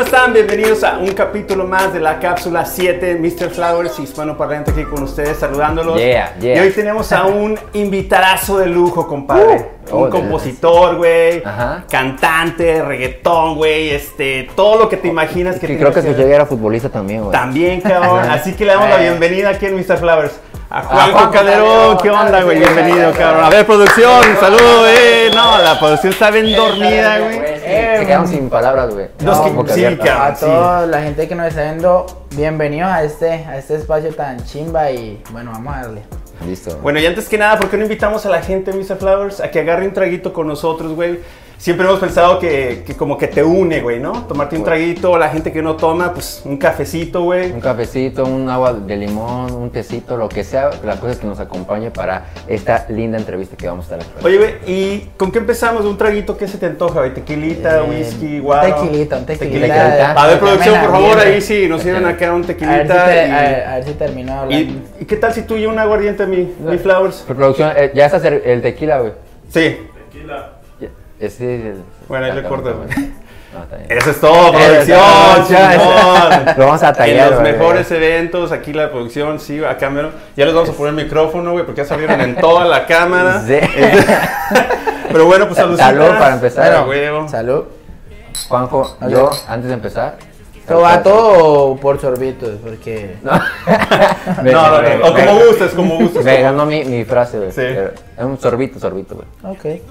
¿cómo están? Bienvenidos a un capítulo más de la cápsula 7, Mr. Flowers, hispano parlante aquí con ustedes, saludándolos. Yeah, yeah. Y hoy tenemos a un invitadazo de lujo, compadre. Uh, un oh, compositor, güey, cantante, reggaetón, güey, este, todo lo que te imaginas que Que creo que su era futbolista también, güey. También, cabrón. Así que le damos la Eh. bienvenida aquí en Mr. Flowers. A Juanjo Juanjo Calderón, ¿qué onda, güey? Bienvenido, cabrón. A ver, producción, saludo, eh. No, la producción está bien dormida, güey. Eh, Se quedaron sin palabras, güey. No, sí. A toda la gente que nos está viendo, bienvenidos a este, a este espacio tan chimba y bueno, vamos a darle. Listo. Bueno, y antes que nada, ¿por qué no invitamos a la gente, Mr. Flowers, a que agarre un traguito con nosotros, güey? Siempre hemos pensado que, que como que te une, güey, ¿no? Tomarte un traguito, la gente que no toma, pues un cafecito, güey. Un cafecito, un agua de limón, un tecito, lo que sea, la cosa es que nos acompañe para esta linda entrevista que vamos a estar haciendo. Oye, güey, ¿y con qué empezamos? ¿Un traguito? ¿Qué se te antoja, güey? ¿Tequilita, Eh, whisky, un guaro? Tequilita, un tequilita. Tequilita. A ver, producción, por favor, ahí sí, nos sirven acá un A ver, si tequilita. te- y- a ver- a ver si termino hablando. ¿Y, y qué tal si tú y un aguardiente, mi, mi Flowers? Producción, eh, ya está el tequila, güey. Sí. Ya- Ese es el... Bueno, ahí güey. No, está bien. Eso es todo, producción. Lo vamos a tallar, En los güey. mejores eventos, aquí la producción, sí, acá mero. Ya les vamos a poner el micrófono, güey, porque ya salieron en toda la cámara. Sí. Pero bueno, pues salud. Salud para empezar. Bueno. Salud. Juanjo, yo, antes de empezar... Esto va todo por sorbitos, porque No, No, no, no, o como gustes, como gustes. Me ganó mi, mi frase, güey. Sí. Es un sorbito, sorbito, güey. Ok.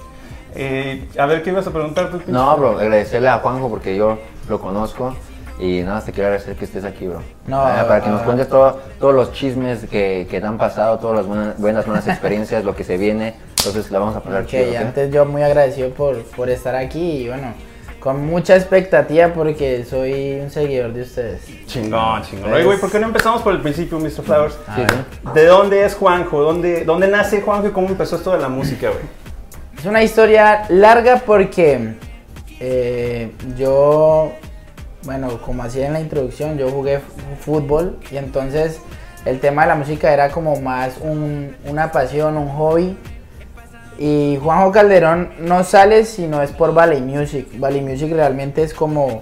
Eh, a ver, ¿qué ibas a preguntar tú? No, bro, agradecerle a Juanjo porque yo lo conozco y nada te quiero agradecer que estés aquí, bro. No, Ah, para que nos ah. cuentes todo- todos los chismes que, que te han pasado, todas las buenas, buenas, buenas experiencias, lo que se viene. Entonces la vamos a pasar Ok, chido, ¿ok? antes yo muy agradecido por, por estar aquí y bueno, con mucha expectativa porque soy un seguidor de ustedes. Chingón, chingón. Oye, güey, ¿por qué no empezamos por el principio, Mr. Flowers? Sí, sí. ¿De dónde es Juanjo? ¿Dónde, ¿Dónde nace Juanjo y cómo empezó esto de la música, güey? Es una historia larga porque eh, yo, bueno, como hacía en la introducción, yo jugué fútbol y entonces el tema de la música era como más un- una pasión, un hobby. Y Juanjo Calderón no sale si no es por Valley Music. Valley Music realmente es como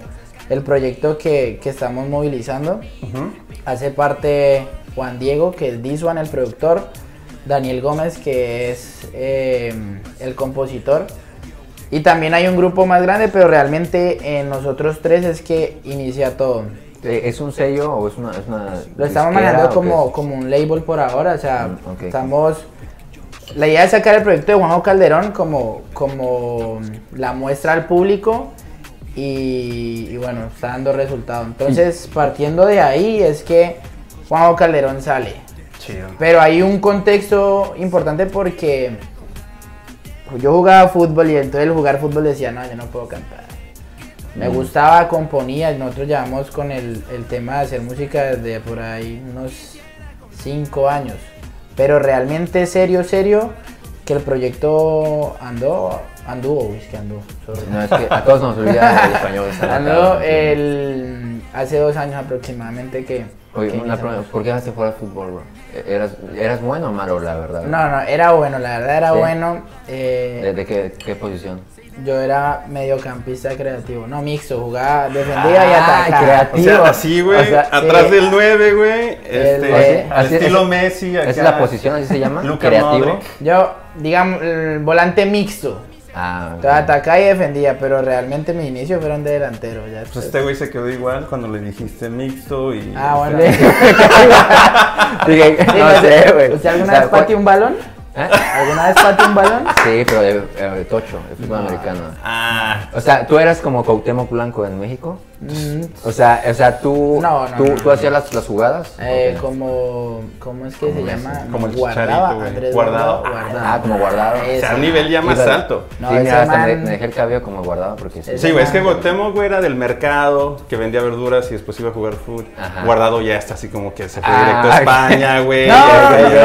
el proyecto que, que estamos movilizando. Hace parte Juan Diego, que es Disuan, el productor. Daniel Gómez, que es eh, el compositor. Y también hay un grupo más grande, pero realmente en nosotros tres es que inicia todo. Eh, ¿Es un sello o es una.? Es una Lo estamos manejando como, como un label por ahora, o sea, Mm, estamos... La idea es sacar el proyecto de Juanjo Calderón como, como la muestra al público y, y bueno, está dando resultado. Entonces, partiendo de ahí es que Juanjo Calderón sale. Chido. Pero hay un contexto importante porque yo jugaba fútbol y entonces el jugar fútbol decía, no, yo no puedo cantar. Me gustaba, componía, nosotros llevamos con el, el tema de hacer música desde por ahí unos 5 años. Pero realmente serio, serio, que el proyecto andó, anduvo, uy, es que anduvo, sorry. No, es que a todos nos olvida el español. acá, el, hace dos años aproximadamente que... Oye, una pregunta, ¿por qué dejaste fuera el fútbol, bro? ¿Eras, ¿Eras bueno o malo, la verdad? No, no, era bueno, la verdad era Sí. bueno. eh, ¿De, de qué, qué posición? Yo era mediocampista creativo, no mixto, jugaba, defendía y Ah, atacaba. O creativo. sea, así, güey, O sea, atrás sí. del 9, güey, este, al así- estilo Messi. ¿Esa es la posición, así se llama? ¿Creativo? Modric. Yo, digamos, el volante mixto. Ah. Entonces, atacaba y defendía, pero realmente mis inicios fueron de delantero. Ya Pues este güey se quedó igual cuando le dijiste mixto y... Ah, bueno. Dije, Sí, no sé, güey. ¿Usted alguna O sea, vez pateó un balón? ¿Eh? ¿Alguna vez pateó un balón? Sí, pero de, eh, de tocho, de fútbol americano. Ah, O sea, ¿tú eras como Cuauhtémoc Blanco en México? Mm, O sea, o sea tú, No, no, tú, no, tú no. hacías las, las jugadas. eh, como, ¿cómo es que se llama? como el Guardaba. Andrés Guardado. Guardado. Ah, como guardado. o sea, un nivel ya más pero- alto. No, sí, ese mira, hasta me, man- me dejé el cabello como guardado porque sí. Sí, güey, es que Gotemo, güey, era del mercado, que vendía verduras y después iba a jugar fútbol. Ajá. Guardado ya está así como que se fue Ah, directo a España, güey. No,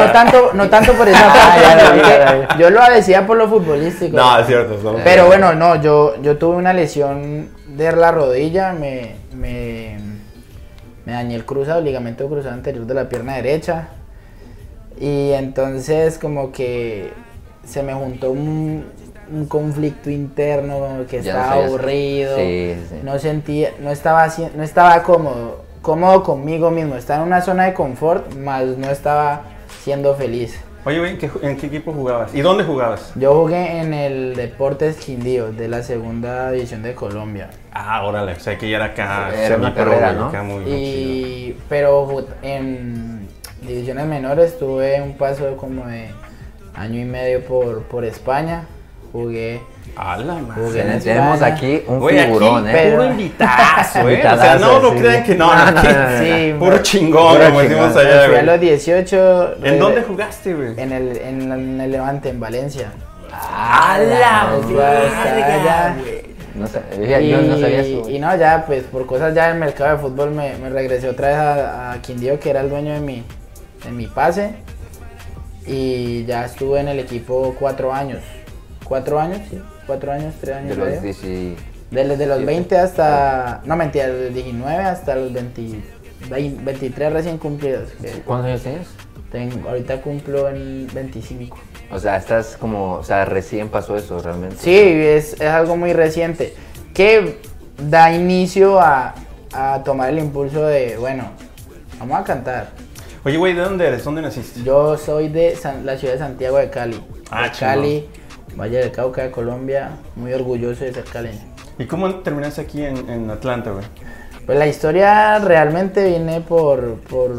no, tanto, no tanto por esa parte. Yo lo decía por lo futbolístico. No, es cierto. Pero bueno, no, yo, yo tuve una lesión de la rodilla, me, me, me dañé el cruzado, el ligamento cruzado anterior de la pierna derecha. Y entonces como que se me juntó un- un conflicto interno, como que Ya estaba aburrido, Sí, sí. no sentía, no estaba, no estaba cómodo, cómodo conmigo mismo, estaba en una zona de confort, más no estaba siendo feliz. Oye, güey, ¿en qué, en qué equipo jugabas? ¿Y dónde jugabas? Yo jugué en el Deportes Quindío de la segunda división de Colombia. Ah, órale, o sea que ya era acá. Era una carrera, ¿no? acá muy, chido. Y, pero en divisiones menores tuve un paso como de año y medio por, por España. Jugué. A la madre. Jugué en Tenemos aquí un Güey, figurón, aquí ¿eh? puro invitazo, ¿eh? O sea, no, no sí, crean que no, No, no, no, aquí- no, no. Sí, Puro chingón, como decimos allá, Fui a güey. los 18. ¿En regre- dónde jugaste, güey? En el, en, el Levante, en Valencia. ¡A la verga, No yo, yo no sabía eso. güey. Y no, ya, pues por cosas ya del mercado de fútbol me, me regresé otra vez a, a Quindío, que era el dueño de mi, de mi pase. Y ya estuve en el equipo cuatro años. ¿Cuatro años? Sí, cuatro años, tres años. De los medio. 10 Desde los Sí. 20 hasta. No, mentira, desde los 19 hasta los 20 vein- 23 recién cumplidos. ¿Cuántos años tienes? tengo- ahorita cumplo en 25. O sea, estás como, o sea, recién pasó eso realmente. Sí, es, es algo muy reciente. Que da inicio a, a tomar el impulso de, bueno, vamos a cantar. Oye, güey, ¿de dónde eres? ¿Dónde naciste? Yo soy de San- la ciudad de Santiago de Cali. Ah, de. Cali, Valle del Cauca de Colombia. Muy orgulloso de ser caleño. ¿Y cómo terminaste aquí en, en Atlanta, güey? Pues la historia realmente viene por, por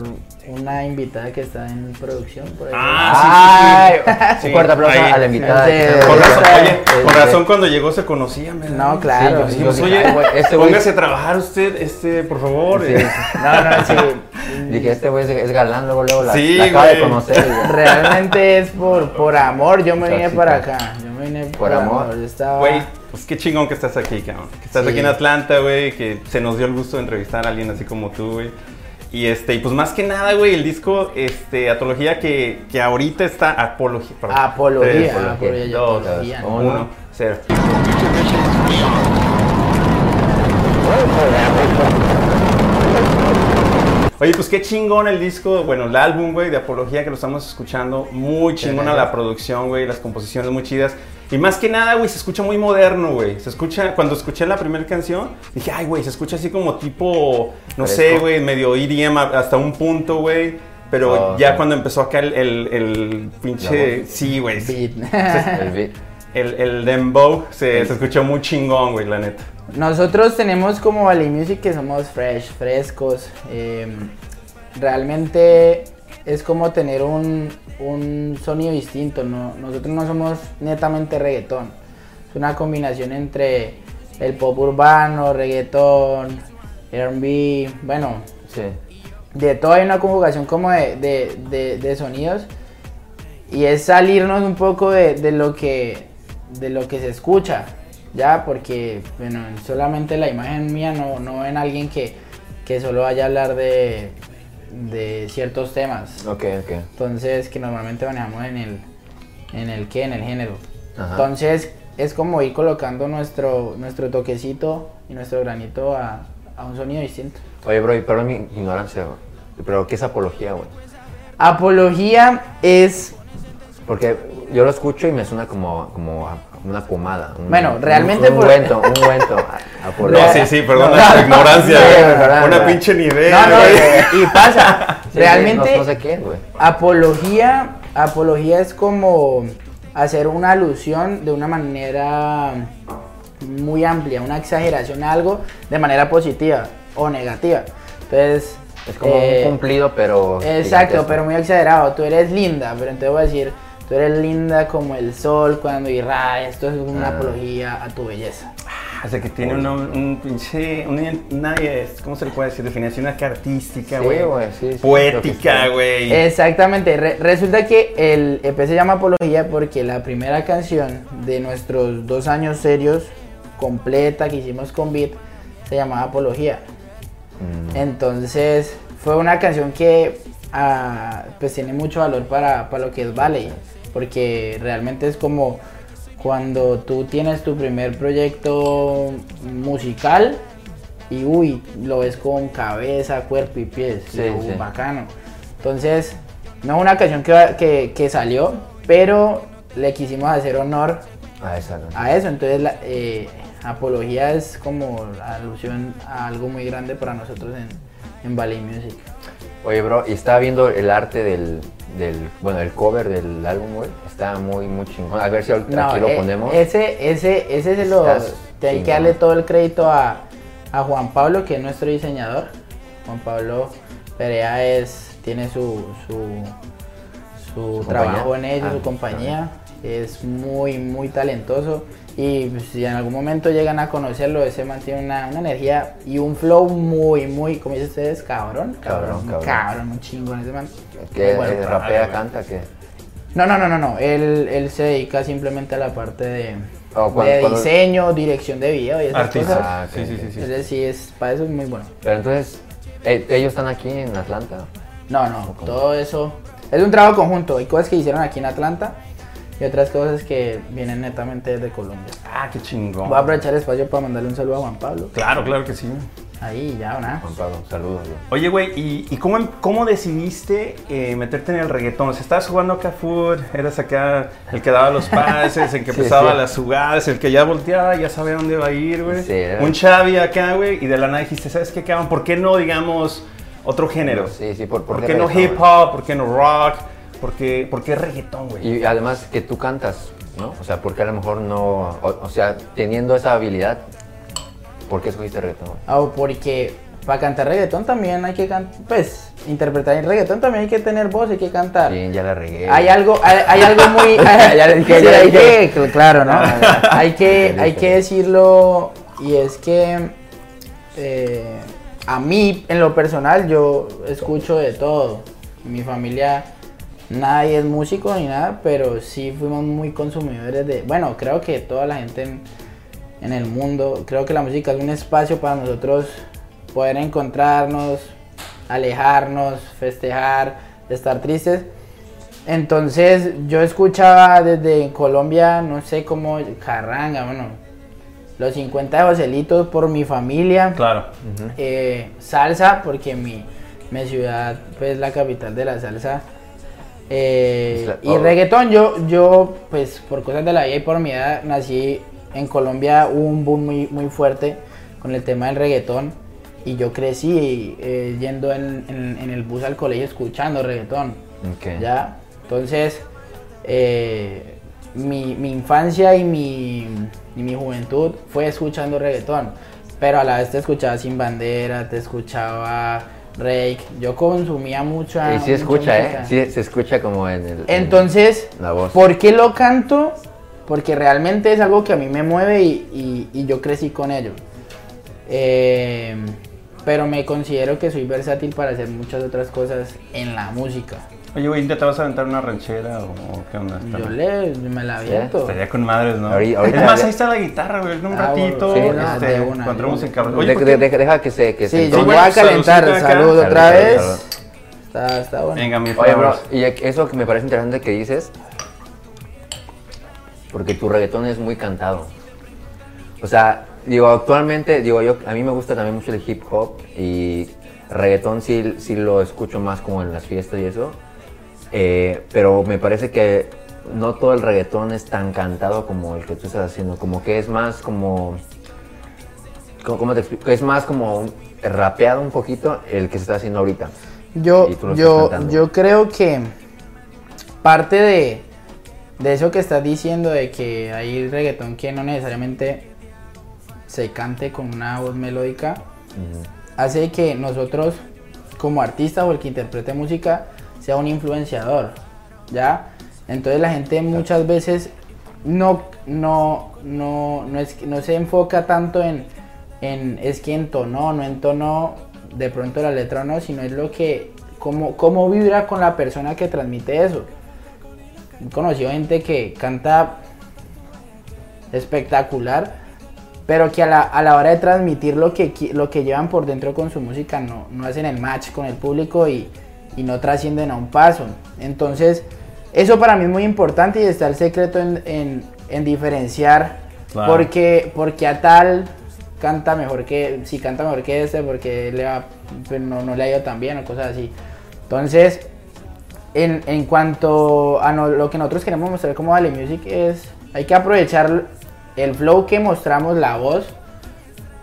una invitada que está en producción. Por ahí. Ah, sí, sí, sí. Un fuerte aplauso ahí. a la invitada. Con razón, oye, Este, razón cuando llegó se conocían, ¿verdad? No, claro. Sí, yo oye, dije, "Ay, güey, este póngase a trabajar usted, este, por favor. Sí. eh". No, no, sí. Dije, este güey es, galán, luego, luego la, Sí, la acaba de conocer. güey. Realmente es por, por amor. Yo me vine para acá. Yo me vine por, Por amor. amor. Yo estaba. Güey, pues qué chingón que estás aquí, cabrón. Que estás Sí. aquí en Atlanta, güey, que se nos dio el gusto de entrevistar a alguien así como tú, güey. Y este, y pues más que nada, güey, el disco, este, Atología que, que ahorita está, Apología. perdón. Apología. Tres, apología, yo dos, apología, ¿no? uno. uno, cero. Oye, pues qué chingón el disco, bueno, el álbum, güey, de Apología que lo estamos escuchando. Muy chingona la producción, güey, las composiciones muy chidas. Y más que nada, güey, se escucha muy moderno, güey. Se escucha, cuando escuché la primera canción, dije, ay, güey, se escucha así como tipo, no sé, güey, medio EDM hasta un punto, güey. Pero Oh, ya cuando empezó acá el, el, el pinche, sí, güey. Beat. El beat. el, el dembow se, se escuchó muy chingón, güey, la neta. Nosotros tenemos como Valley Music que somos fresh, frescos. eh, realmente es como tener un, un sonido distinto. ¿no? Nosotros no somos netamente reggaetón. Es una combinación entre el pop urbano, reggaetón, RB, bueno, Sí. de todo hay una conjugación como de, de- de- de sonidos y es salirnos un poco de, de lo que de lo que se escucha ya porque bueno solamente la imagen mía no, no ven a alguien que, que solo vaya a hablar de, de ciertos temas Ok, ok. entonces que normalmente manejamos en el en el qué en el género Ajá. entonces es como ir colocando nuestro nuestro toquecito y nuestro granito a, a un sonido distinto Oye, bro, y perdón mi ignorancia, güey. Pero, ¿qué es apología, güey? Apología es, Porque yo lo escucho y me suena como, como a- una pomada. un- Bueno, realmente Un por- ungüento, un ungüento. a- apología. No, sí, sí, perdón No, la no, ignorancia, no, Una pinche nivel, no, no, güey. y pasa. Sí, Realmente, no, sé qué güey. apología, apología es como hacer una alusión de una manera muy amplia, una exageración a algo de manera positiva o negativa. Entonces, Es como eh, un cumplido, pero. Exacto, gigantesco. pero muy exagerado. Tú eres linda, pero entonces voy a decir, tú eres linda como el sol cuando irradia. Esto es una Ah. apología a tu belleza. O sea, que tiene un, un pinche, una, una, ¿cómo se le puede decir? Definición acá artística, güey. güey, sí, sí, Poética, güey. Exactamente. Re- resulta que el EP se llama Apología porque la primera canción de nuestros dos años serios, completa, que hicimos con Beat, se llamaba Apología. Mm, Entonces, fue una canción que ah, pues tiene mucho valor para, para lo que es Valley, porque realmente es como cuando tú tienes tu primer proyecto musical y uy, lo ves con cabeza, cuerpo y pies, Sí, y, uh, sí. bacano. Entonces, no es una canción que, que, que salió, pero le quisimos hacer honor A esa, ¿no? a eso. Entonces, la, eh, apología es como alusión a algo muy grande para nosotros en, en Valley Music. Oye, bro, y estaba viendo el arte del, del, bueno, el cover del álbum, güey. Está muy, muy chingón. A ver si aquí No, lo eh, ponemos. Ese, ese, ese se lo. Hay que darle todo el crédito a, a Juan Pablo, que es nuestro diseñador. Juan Pablo Perea es, tiene su, su, su ¿Su trabajo compañía? en ello, Ah, su compañía. Es muy, muy talentoso. Y pues, si en algún momento llegan a conocerlo, ese man tiene una, una energía y un flow muy, muy, como dicen ustedes, cabrón. Cabrón, cabrón. Cabrón, un chingón ese man. ¿Qué? Bueno. eh, ¿Rapea, canta? ¿Qué? No, no, no, no, no. Él, él se dedica simplemente a la parte de, Oh, de diseño, dirección de video y esas Artista. cosas. Ah, sí, sí, sí, sí. Entonces sí, es, para eso es muy bueno. Pero entonces, eh, ellos están aquí en Atlanta. No, no, todo eso es un trabajo conjunto. Hay cosas que hicieron aquí en Atlanta y otras cosas que vienen netamente desde Colombia. Ah, qué chingón. Voy a aprovechar el espacio para mandarle un saludo a Juan Pablo. Claro, claro que sí. Ahí, ya, nada. Juan Pablo, saludos. Oye, güey, ¿y, y cómo, cómo decidiste eh, meterte en el reggaetón? O sea, estabas jugando acá food, eras acá el que daba los pases, el que Sí, empezaba sí. las jugadas, el que ya volteaba, ya sabía dónde va a ir, güey. Sí, Un Chavi acá, güey, y de la nada dijiste, ¿sabes qué, cabrón? ¿Por qué no, digamos, otro género? Sí, sí, por, ¿Por, por qué no hip hop? ¿Por qué no rock? ¿Por qué, por qué reggaetón, güey? Y además que tú cantas, ¿no? O sea, porque a lo mejor no. O, o sea, teniendo esa habilidad, ¿por qué escogiste reggaetón? Ah, porque para cantar reggaetón también hay que cantar, pues, interpretar en reggaetón también hay que tener voz, hay que cantar. Bien, ya la regué. Hay algo, hay, hay algo muy. Ya le dije, Sí, ya hay que- claro, ¿no? Hay que, hay que decirlo y es que eh, a mí, en lo personal, yo escucho de todo. Mi familia nadie es músico ni nada, pero sí fuimos muy consumidores de. Bueno, creo que toda la gente en, en el mundo, creo que la música es un espacio para nosotros poder encontrarnos, alejarnos, festejar, estar tristes. Entonces yo escuchaba desde Colombia, no sé cómo, Carranga, bueno, los 50 de Joselitos por mi familia. Claro. Eh, salsa, porque mi, mi ciudad pues, es la capital de la salsa. Eh, y reggaetón, yo, yo, pues por cosas de la vida y por mi edad, nací en Colombia, hubo un boom muy, muy fuerte con el tema del reggaetón. Y yo crecí eh, yendo en, en- en el bus al colegio escuchando reggaetón. Ok. ¿Ya? Entonces, eh, mi, mi infancia y mi, y mi juventud fue escuchando reggaetón. Pero a la vez te escuchaba Sin Bandera, te escuchaba Rake. Yo consumía mucha. Y sí escucha, ¿eh? Sí se escucha como en el. en Entonces, la voz. ¿por qué lo canto? Porque realmente es algo que a mí me mueve y, y- y yo crecí con ello. Eh, pero me considero que soy versátil para hacer muchas otras cosas en la música. Oye, güey, ¿te vas a aventar una ranchera o, qué onda? Yo le, me la ¿Sí? aviento. Estaría con madres, ¿no? Ahorita- ahorita- es más, ahí está la guitarra, güey. En un Ah, ratito, sí, no, este, de una, cuando entremos de en una. cabrón. De- de- deja que se. Que se Sí, yo entonce. voy a calentar. acá. Salud otra Salud, vez. salud. Está, está bueno. Venga, mi Oye, bro, y eso que me parece interesante que dices, porque tu reggaetón es muy cantado. O sea, digo, actualmente, digo, yo, a mí me gusta también mucho el hip hop y reggaetón sí, sí lo escucho más como en las fiestas y eso, eh, pero me parece que no todo el reggaetón es tan cantado como el que tú estás haciendo, como que es más como... ¿Cómo, te explico? Es más como rapeado un poquito el que se está haciendo ahorita. Yo, yo, yo creo que parte de, de eso que estás diciendo, de que hay reggaetón que no necesariamente se cante con una voz melódica, hace que nosotros, como artistas o el que interprete música, sea un influenciador, ¿ya? Entonces la gente muchas veces no, no, no, no, es, no se enfoca tanto en, en es que entonó, no entonó de pronto la letra o no, sino es lo que, cómo, cómo vibra con la persona que transmite eso. He conocido gente que canta espectacular, pero que a la, a la hora de transmitir lo que, lo que llevan por dentro con su música no, no hacen el match con el público y, y no trascienden a un paso. Entonces, eso para mí es muy importante y está el secreto en, en- en diferenciar Claro. porque, porque a tal canta mejor que, si canta mejor que este, porque le va, pues no, no le ha ido tan bien o cosas así. Entonces, en, en cuanto a no- lo que nosotros queremos mostrar como Vale Music es hay que aprovechar el flow que mostramos, la voz,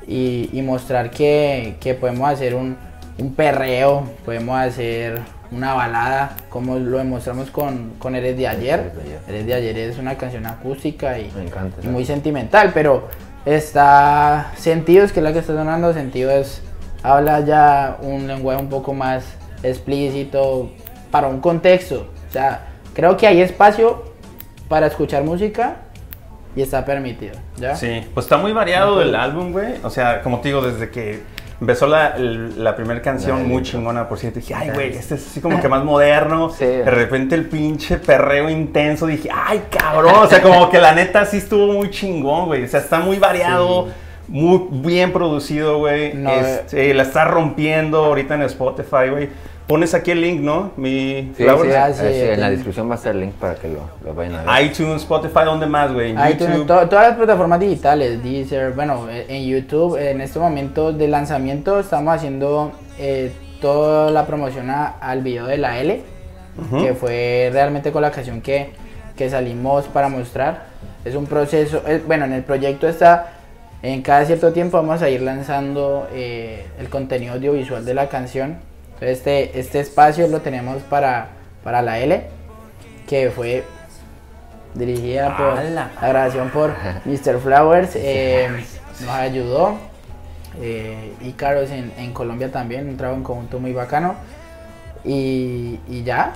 y, y mostrar que, que podemos hacer un, un perreo, podemos hacer una balada, como lo demostramos con, con Eres de Ayer. Eres de Ayer. Es una canción acústica y, Me encanta, y muy sentimental, pero está Sentidos, que es la que está sonando, Sentidos habla ya un lenguaje un poco más explícito para un contexto. O sea, creo que hay espacio para escuchar música y está permitido. ¿ya? Sí, pues está muy variado el álbum, güey. O sea, como te digo, desde que empezó la, la primera canción, La muy chingona, por cierto, dije, ay, güey, este es así como que más moderno. Sí. De repente el pinche perreo intenso, dije, ay, cabrón. O sea, como que la neta sí estuvo muy chingón, güey. O sea, está muy variado. Muy bien producido, güey. No, Este, la está rompiendo ahorita en Spotify, güey. Pones aquí el link, ¿no? Mi Sí, sí, Ah, eh, sí, en la descripción va a estar el link para que lo, lo vayan a ver. iTunes, Spotify, ¿dónde más, güey? ITunes, to- todas las plataformas digitales, Deezer, bueno, eh, en YouTube, en este momento de lanzamiento estamos haciendo eh, toda la promoción a- al video de la L, que fue realmente con la canción que, que salimos para mostrar. Es un proceso, bueno, en el proyecto está, en cada cierto tiempo vamos a ir lanzando eh, el contenido audiovisual de la canción. Entonces, este, este espacio lo tenemos para, para la L, que fue dirigida por la grabación por Mr. Flowers, eh, nos ayudó. Eh, y Carlos en, en Colombia también, un trabajo en conjunto muy bacano. Y, y ya,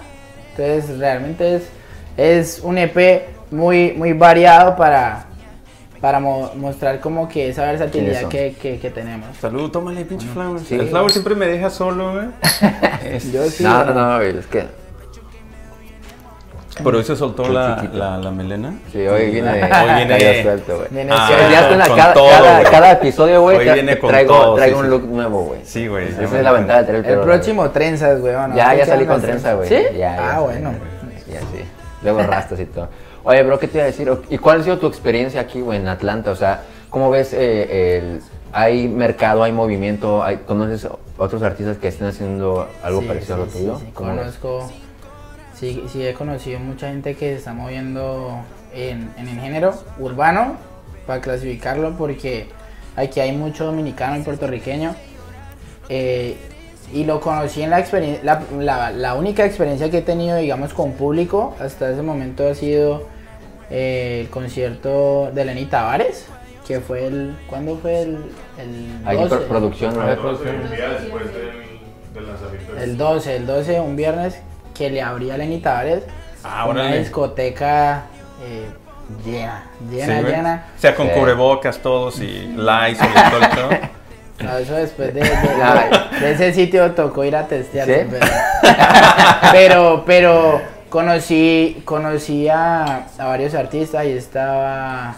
entonces realmente es, es un EP muy, muy variado para, para mo- mostrar como que esa versatilidad que, que, que tenemos. Salud, tómale, pinche Flowers. sí. El Flowers siempre me deja solo, güey. Es- Yo sí, no, bueno, no, no, güey, es que Por hoy se soltó la, la, la melena. sí, hoy viene, Hoy viene- cayó suelto, güey. Viene Ah, cada, todo, cada, güey. cada episodio, güey, viene traigo, todo, traigo sí, un sí. look nuevo, güey. Sí, güey. Esa es la ventaja de tener el pelo próximo trenzas, güey. bueno, Ya, ¿qué ya salí con trenza, güey. ¿Sí? Ya, ah, ya, bueno. Ya, sí. Luego rastas y todo. Oye, bro, ¿qué te iba a decir? ¿Y cuál ha sido tu experiencia aquí, güey, en Atlanta? O sea, ¿cómo ves eh, el... ¿Hay mercado, hay movimiento? Hay, ¿Conoces otros artistas que estén haciendo algo Sí, parecido a lo tuyo? sí, sí, conozco, sí, sí he conocido mucha gente que se está moviendo en, en el género urbano, para clasificarlo, porque aquí hay mucho dominicano y puertorriqueño. eh, y lo conocí en la experiencia, la, la- la única experiencia que he tenido, digamos, con público hasta ese momento ha sido eh, el concierto de Lenny Tavares, que fue el, ¿cuándo fue el? El Hay 12. pro- producción, ¿no? Ah, el día después del, del lanzamiento. del- El 12, el 12, un viernes que le abría a Lenny Tavares. Ah, una órale. discoteca eh, llena, llena, Sí, llena. O sea, con Sí. cubrebocas todos y lights y todo pedo. No, eso después de, de- Ya. de- de ese sitio tocó ir a testear. ¿Sí? Pero, pero, pero conocí, conocí a, a varios artistas y estaba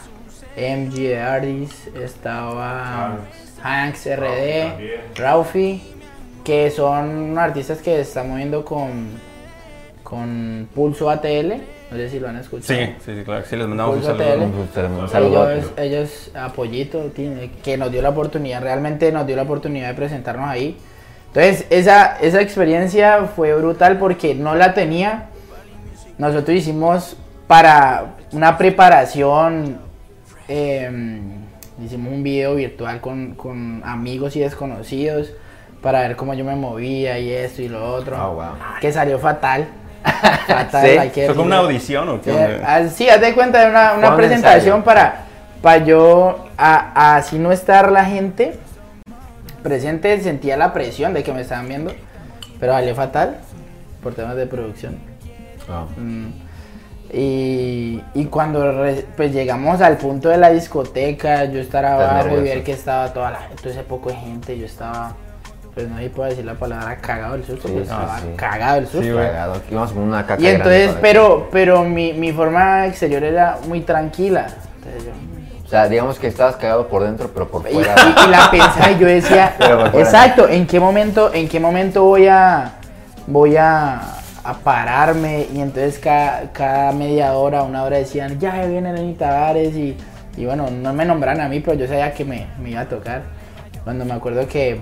MG de Ardis, estaba Hanks RD. Raufi, que son artistas que se están moviendo con, con Pulso ATL. No sé si lo han escuchado. Sí, sí, sí, claro. Sí, les mandamos un Pulso saludo. ATL. Un saludo- un saludo. Ellos, ellos, Apoyito, que nos dio la oportunidad, realmente nos dio la oportunidad de presentarnos ahí. Entonces, esa, esa experiencia fue brutal porque no la tenía. Nosotros hicimos para una preparación, eh, hicimos un video virtual con, con amigos y desconocidos para ver cómo yo me movía y esto y lo otro. Ah, wow. Que salió fatal. fatal, ¿Sí? ¿Fue como una audición o qué? Eh, ah, sí, haz de cuenta de una, una presentación para, para yo, a, a así no estar la gente presente, sentía la presión de que me estaban viendo, pero salió fatal por temas de producción. Mm, Y, y cuando re- pues llegamos al punto de la discoteca, yo estar abajo y ver que estaba toda la todo ese poco de gente, yo estaba, pues no puedo decir la palabra cagado del susto, Sí, pues sí, estaba sí. cagado del susto. Cagado. Íbamos con una caca Y entonces, pero, pero mi, mi forma exterior era muy tranquila. Entonces yo- ti. O sea, digamos que estabas cagado por dentro, pero por fuera. y- y la pensaba y yo decía, exacto, ¿en qué momento, en qué momento voy a, voy a, a pararme? Y entonces cada, cada media hora, una hora decían, ya viene Lenny Tavares y, y bueno, no me nombran a mí, pero yo sabía que me, me iba a tocar. Cuando me acuerdo que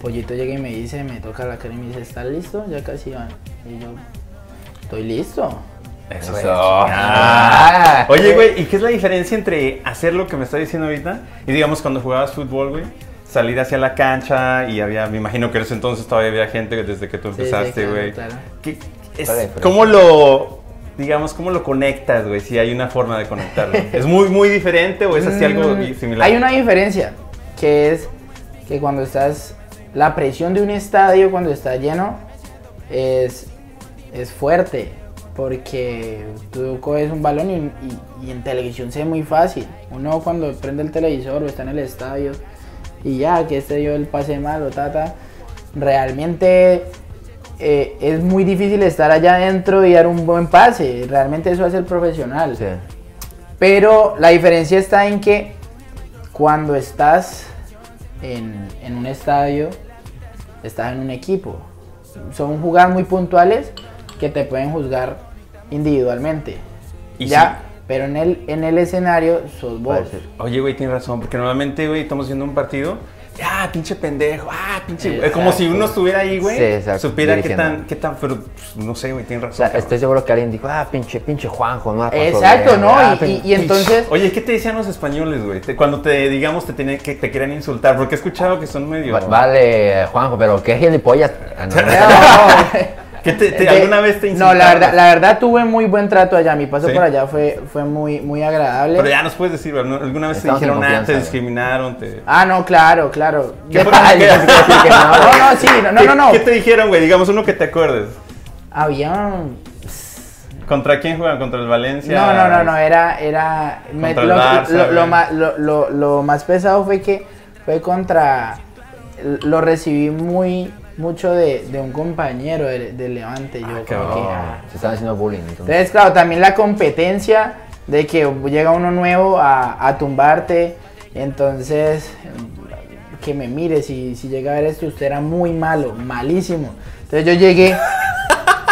Pollito llega y me dice, me toca la cara y me dice, ¿estás listo? Ya casi van. Y yo, estoy listo. Eso. Eso. Ah. Ah. Oye, güey, ¿y qué es la diferencia entre hacer lo que me está diciendo ahorita y digamos cuando jugabas fútbol, güey? Salir hacia la cancha y había, me imagino que en ese entonces todavía había gente desde que tú Sí, sí, empezaste, claro, güey. claro. ¿Qué- es- ¿Cuál es la diferencia? ¿Cómo lo, digamos, cómo lo conectas, güey? Si hay una forma de conectarlo. ¿Es muy, muy diferente o es así algo Mm, similar? Hay una diferencia, que es que cuando estás, la presión de un estadio cuando está lleno es, es fuerte, porque tú coges un balón y, y- y en televisión se ve muy fácil. Uno cuando prende el televisor o está en el estadio y ya, que este dio el pase malo, tata, realmente eh, es muy difícil estar allá adentro y dar un buen pase. Realmente eso hace el profesional. Sí. Pero la diferencia está en que cuando estás en, en un estadio, estás en un equipo. Son jugadas muy puntuales que te pueden juzgar individualmente. Y ya, pero en el, en el escenario sos vos. Oye, güey, tienes razón, porque normalmente, güey, estamos viendo un partido. Ah, pinche pendejo, ah, pinche. Exacto. Es como si uno estuviera ahí, güey. Sí, exacto, Supiera qué tan, qué tan, pero pues, no sé, güey, tienes O razón. sea, estoy seguro que alguien dijo, ah, pinche, pinche Juanjo, no Exacto, bien, ¿no? ah, Y- y, y entonces... Oye, ¿qué te decían los españoles, güey? Cuando te, digamos, te tienen, que te quieren insultar, porque he escuchado que son medio. Va- Vale, Juanjo, pero qué gilipollas. Ah, no, no. No, ¿Qué te- te- de- ¿Alguna vez te No, insultaron? la verdad, la verdad tuve muy buen trato allá. Mi paso ¿Sí? por allá fue, fue muy, muy agradable. Pero ya nos puedes decir, ¿no? ¿alguna vez Estamos te dijeron, ah, confianza, te discriminaron? Te... Ah, no, claro, claro. ¿Qué no, no, no, sí, no, no, ¿Qué- no, no. ¿Qué te dijeron, güey? Digamos uno que te acuerdes. Había ¿Contra quién juegan? ¿Contra el Valencia? No, no, no, no, era, era, me- lo, Barça, lo- lo güey. ma- lo- lo- lo más pesado fue que fue contra, lo recibí muy, mucho de, de un compañero de, de Levante, yo Ah, como que, ah. Se están haciendo bullying. entonces. Entonces, claro, también la competencia de que llega uno nuevo a, a tumbarte, entonces, que me mire, si, si llega a ver esto, usted era muy malo, malísimo. Entonces yo llegué...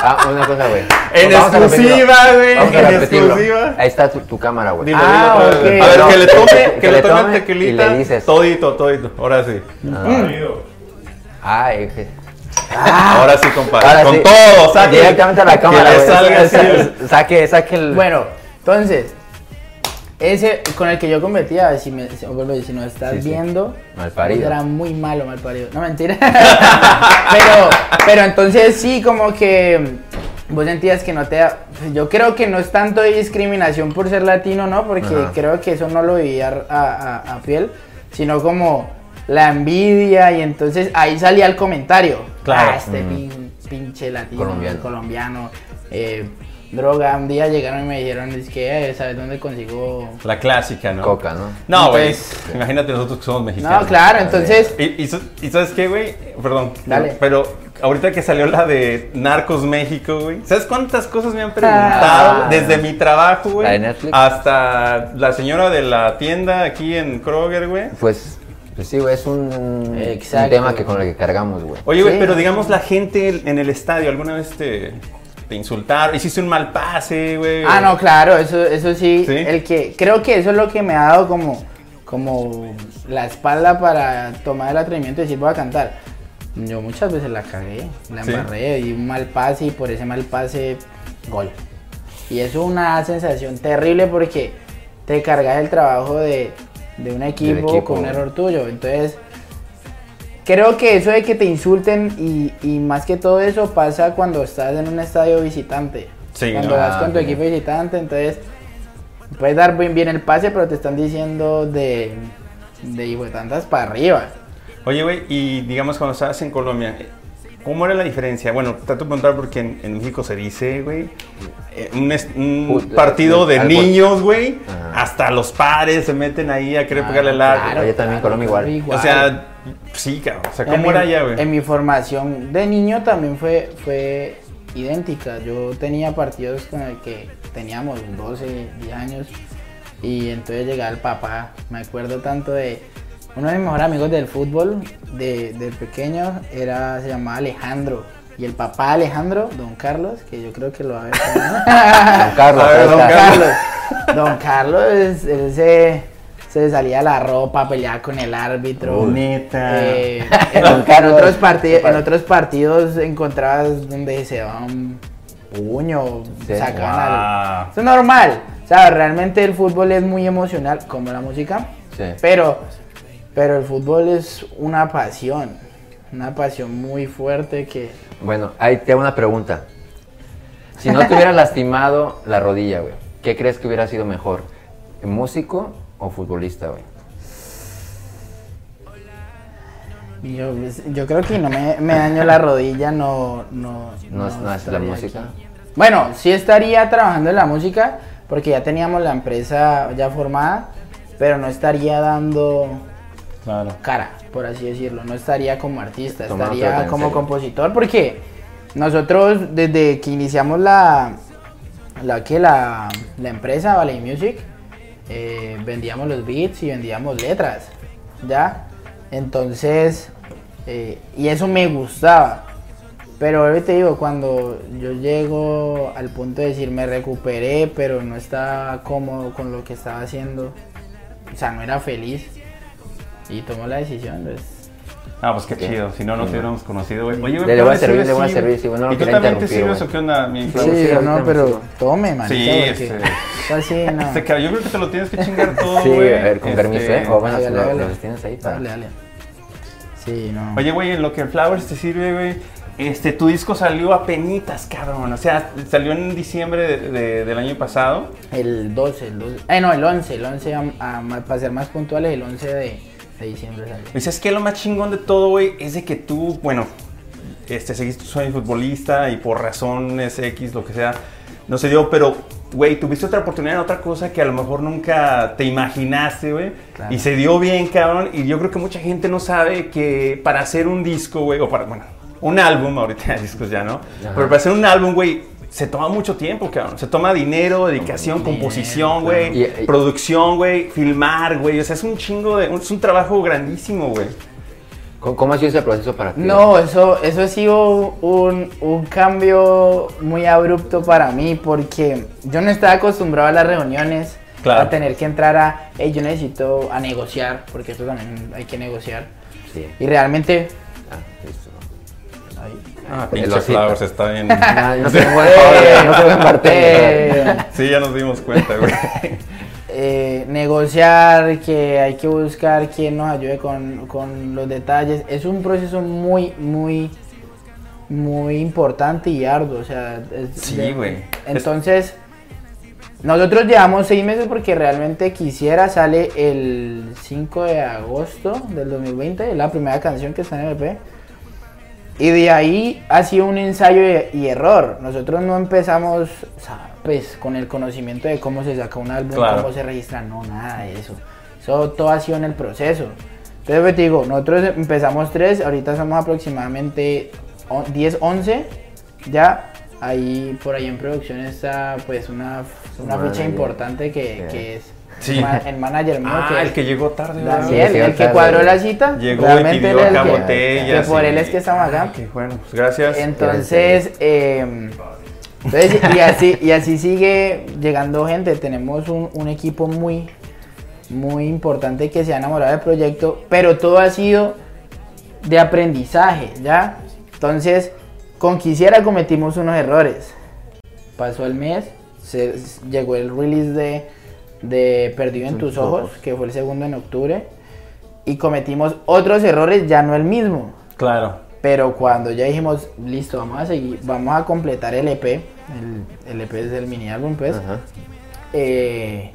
Ah, una cosa, güey. En exclusiva, güey, en exclusiva. Ahí está tu, tu cámara, güey. Dilo, Ah, dilo otra vez. ok. A ver, No, que le que- tome, que que, le tome tome tequilita. y le dices. Todito, todito. Ahora sí. Marido. Ay, que- Ahora sí, compadre. Ahora Con sí, todo, saque. Directamente a la cámara, Que salga Saque, saque el. Bueno, entonces, ese con el que yo competía, si, me, si, vuelvo a decir, si no estás Sí, sí. viendo, Malparido. era muy malo, mal parido. No, mentira. pero, pero entonces sí, como que vos sentías que no te... da- Yo creo que no es tanto de discriminación por ser latino, ¿no? Porque Ajá. creo que eso no lo vivía a, a, a piel, sino como la envidia y entonces ahí salía el comentario. Claro. Ah, este Mm. pin- pinche latino, Colombiano. colombiano, eh, droga. Un día llegaron y me dijeron, es que, eh, ¿sabes dónde consigo...? La clásica, ¿no? Coca, ¿no? No, güey. Imagínate nosotros que somos mexicanos. No, claro, entonces... Y, y sa- y sabes qué, güey? Perdón. Dale. Pero ahorita que salió la de Narcos México, güey. ¿Sabes cuántas cosas me han preguntado? Ah. Desde mi trabajo, güey. ¿La de Netflix? Hasta la señora de la tienda aquí en Kroger, güey. Pues, pues sí, güey, es un, un tema que con el que cargamos, güey. Oye, güey, Sí. pero digamos la gente en el estadio, ¿alguna vez te, te insultaron? ¿Hiciste un mal pase, güey? Ah, no, claro, eso, eso sí, ¿Sí? El que, creo que eso es lo que me ha dado como, como la espalda para tomar el atrevimiento de decir voy a cantar. Yo muchas veces la cagué, la ¿Sí? embarré, di un mal pase y por ese mal pase, gol. Y eso es una sensación terrible porque te cargas el trabajo de, de un equipo, equipo, con un error tuyo. Entonces, creo que eso de que te insulten y, y más que todo eso pasa cuando estás en un estadio visitante. Sí, cuando ¿no? vas con tu equipo visitante, entonces puedes dar bien, bien el pase, pero te están diciendo de, de hijo de tantas para arriba. Oye, güey, y digamos cuando estabas en Colombia, ¿cómo era la diferencia? Bueno, trato de preguntar porque en, en México se dice, güey, eh, un, es- un Puta, partido de niños, güey, hasta los padres se meten ahí a querer Ah, pegarle el arco. claro, Oye, también Colombia igual. O sea, sí, cabrón. O sea, En ¿cómo mi- era allá, güey? En mi formación de niño también fue, fue idéntica. Yo tenía partidos con el que teníamos 12, 10 años y entonces llegaba el papá. Me acuerdo tanto de uno de mis mejores amigos del fútbol, de, de pequeño, era, se llamaba Alejandro. Y el papá de Alejandro, don Carlos, que yo creo que lo va a ver. Don Carlos, ver, don. Carlos. Don Carlos, él se, se salía la ropa, peleaba con el árbitro. Neta. Eh, en, otros partidos, en otros partidos encontrabas donde se daban puño, Sí. sacaban al- Wow. Eso es normal. O sea, realmente el fútbol es muy emocional, como la música. Sí. Pero, pero el fútbol es una pasión. Una pasión muy fuerte que. Bueno, ahí te hago una pregunta. Si no te hubieras lastimado la rodilla, güey, ¿qué crees que hubiera sido mejor? ¿Músico o futbolista, güey? Yo, yo creo que no me, me daño la rodilla, no. No, No es- no es la música. aquí. Bueno, sí estaría trabajando en la música, porque ya teníamos la empresa ya formada, pero no estaría dando Claro. cara, por así decirlo. No estaría como artista, estaría como compositor, porque nosotros desde que iniciamos la, la, que la, la empresa Valley Music, eh, vendíamos los beats y vendíamos letras, ¿ya? Entonces, eh, y eso me gustaba. Pero ahora te digo, cuando yo llego al punto de decir me recuperé, pero no estaba cómodo con lo que estaba haciendo, o sea, no era feliz, y tomo la decisión, pues, Ah, pues qué Sí. chido. Si no, no te Sí. hubiéramos conocido, güey. Oye, Le- güey, le voy a ¿me servir, le voy a Sí, servir, sí, no lo ¿Y tú también te interrumpir, sirves o qué onda, mi Sí, Flau? sí, ahorita no, pero tome, manita, Sí, porque este- así no. Este, yo creo que te lo tienes que chingar todo, Sí, güey. a ver, con Este, permiso, ¿eh? O bueno, los tienes ahí para... Dale, dale. Sí, no. Oye, güey, en lo que el Flowers te sirve, güey, este, tu disco salió a penitas, cabrón. O sea, salió en diciembre de- de- del año pasado. El 12, el 12. Eh, no, el 11, el 11, a- a- para ser más puntuales, el 11 de, de diciembre salió. Dices que lo más chingón de todo, güey, es de que tú, bueno, este, seguiste tu sueño futbolista y por razones X, lo que sea, no se dio, pero, güey, tuviste otra oportunidad en otra cosa que a lo mejor nunca te imaginaste, güey, Claro. y se dio bien, cabrón, y yo creo que mucha gente no sabe que para hacer un disco, güey, o para, bueno, un álbum, ahorita discos ya, ¿no? Ajá. Pero para hacer un álbum, güey, se toma mucho tiempo, cabrón. Se toma dinero, dedicación, Dinero, composición, güey, producción, güey, filmar, güey. O sea, es un chingo de... Es un trabajo grandísimo, güey. ¿Cómo, ha sido ese proceso para ti? No, eso, eso ha sido un, un cambio muy abrupto para mí porque yo no estaba acostumbrado a las reuniones, Claro. a tener que entrar a, hey, yo necesito a negociar, porque esto también hay que negociar. Sí. Y realmente... Ah, listo. Ah, pinche. Flowers está bien... Ah, no buen joder, no bartender. Eh, sí, ya nos dimos cuenta, güey. eh, negociar, que hay que buscar quien nos ayude con, con los detalles. Es un proceso muy, muy, muy importante y arduo. O sea, es Sí, güey. Entonces, nosotros llevamos seis meses porque realmente quisiera, sale el 5 de agosto del 2020, es la primera canción que está en el EP. Y de ahí ha sido un ensayo y, error. Nosotros no empezamos pues, con el conocimiento de cómo se saca un álbum, Claro. cómo se registra, no, nada de eso. Eso todo ha sido en el proceso. Entonces, pues, te digo, nosotros empezamos tres, ahorita somos aproximadamente o- 10, 11. Ya, ahí por ahí en producción está pues una, una fecha importante que, que es Sí. ma- el manager mío. Ah, que el que llegó tarde, ¿verdad? Daniel, Sí, el que cuadró la cita. Llegó y realmente pidió él es el acá que- botellas. que por y- él es que estamos acá. Ah, bueno, pues gracias. Entonces, eh, entonces, y, así, y así sigue llegando gente. Tenemos un, un equipo muy, muy importante que se ha enamorado del proyecto, pero todo ha sido de aprendizaje, ¿ya? Entonces, con Quisiera cometimos unos errores. Pasó el mes, se, llegó el release de, de Perdido en tus ojos, que fue el segundo en octubre, y cometimos otros errores, ya no el mismo. Claro. Pero cuando ya dijimos, listo, vamos a seguir, vamos a completar el EP, el, el EP es el mini álbum, pues, Ajá. eh,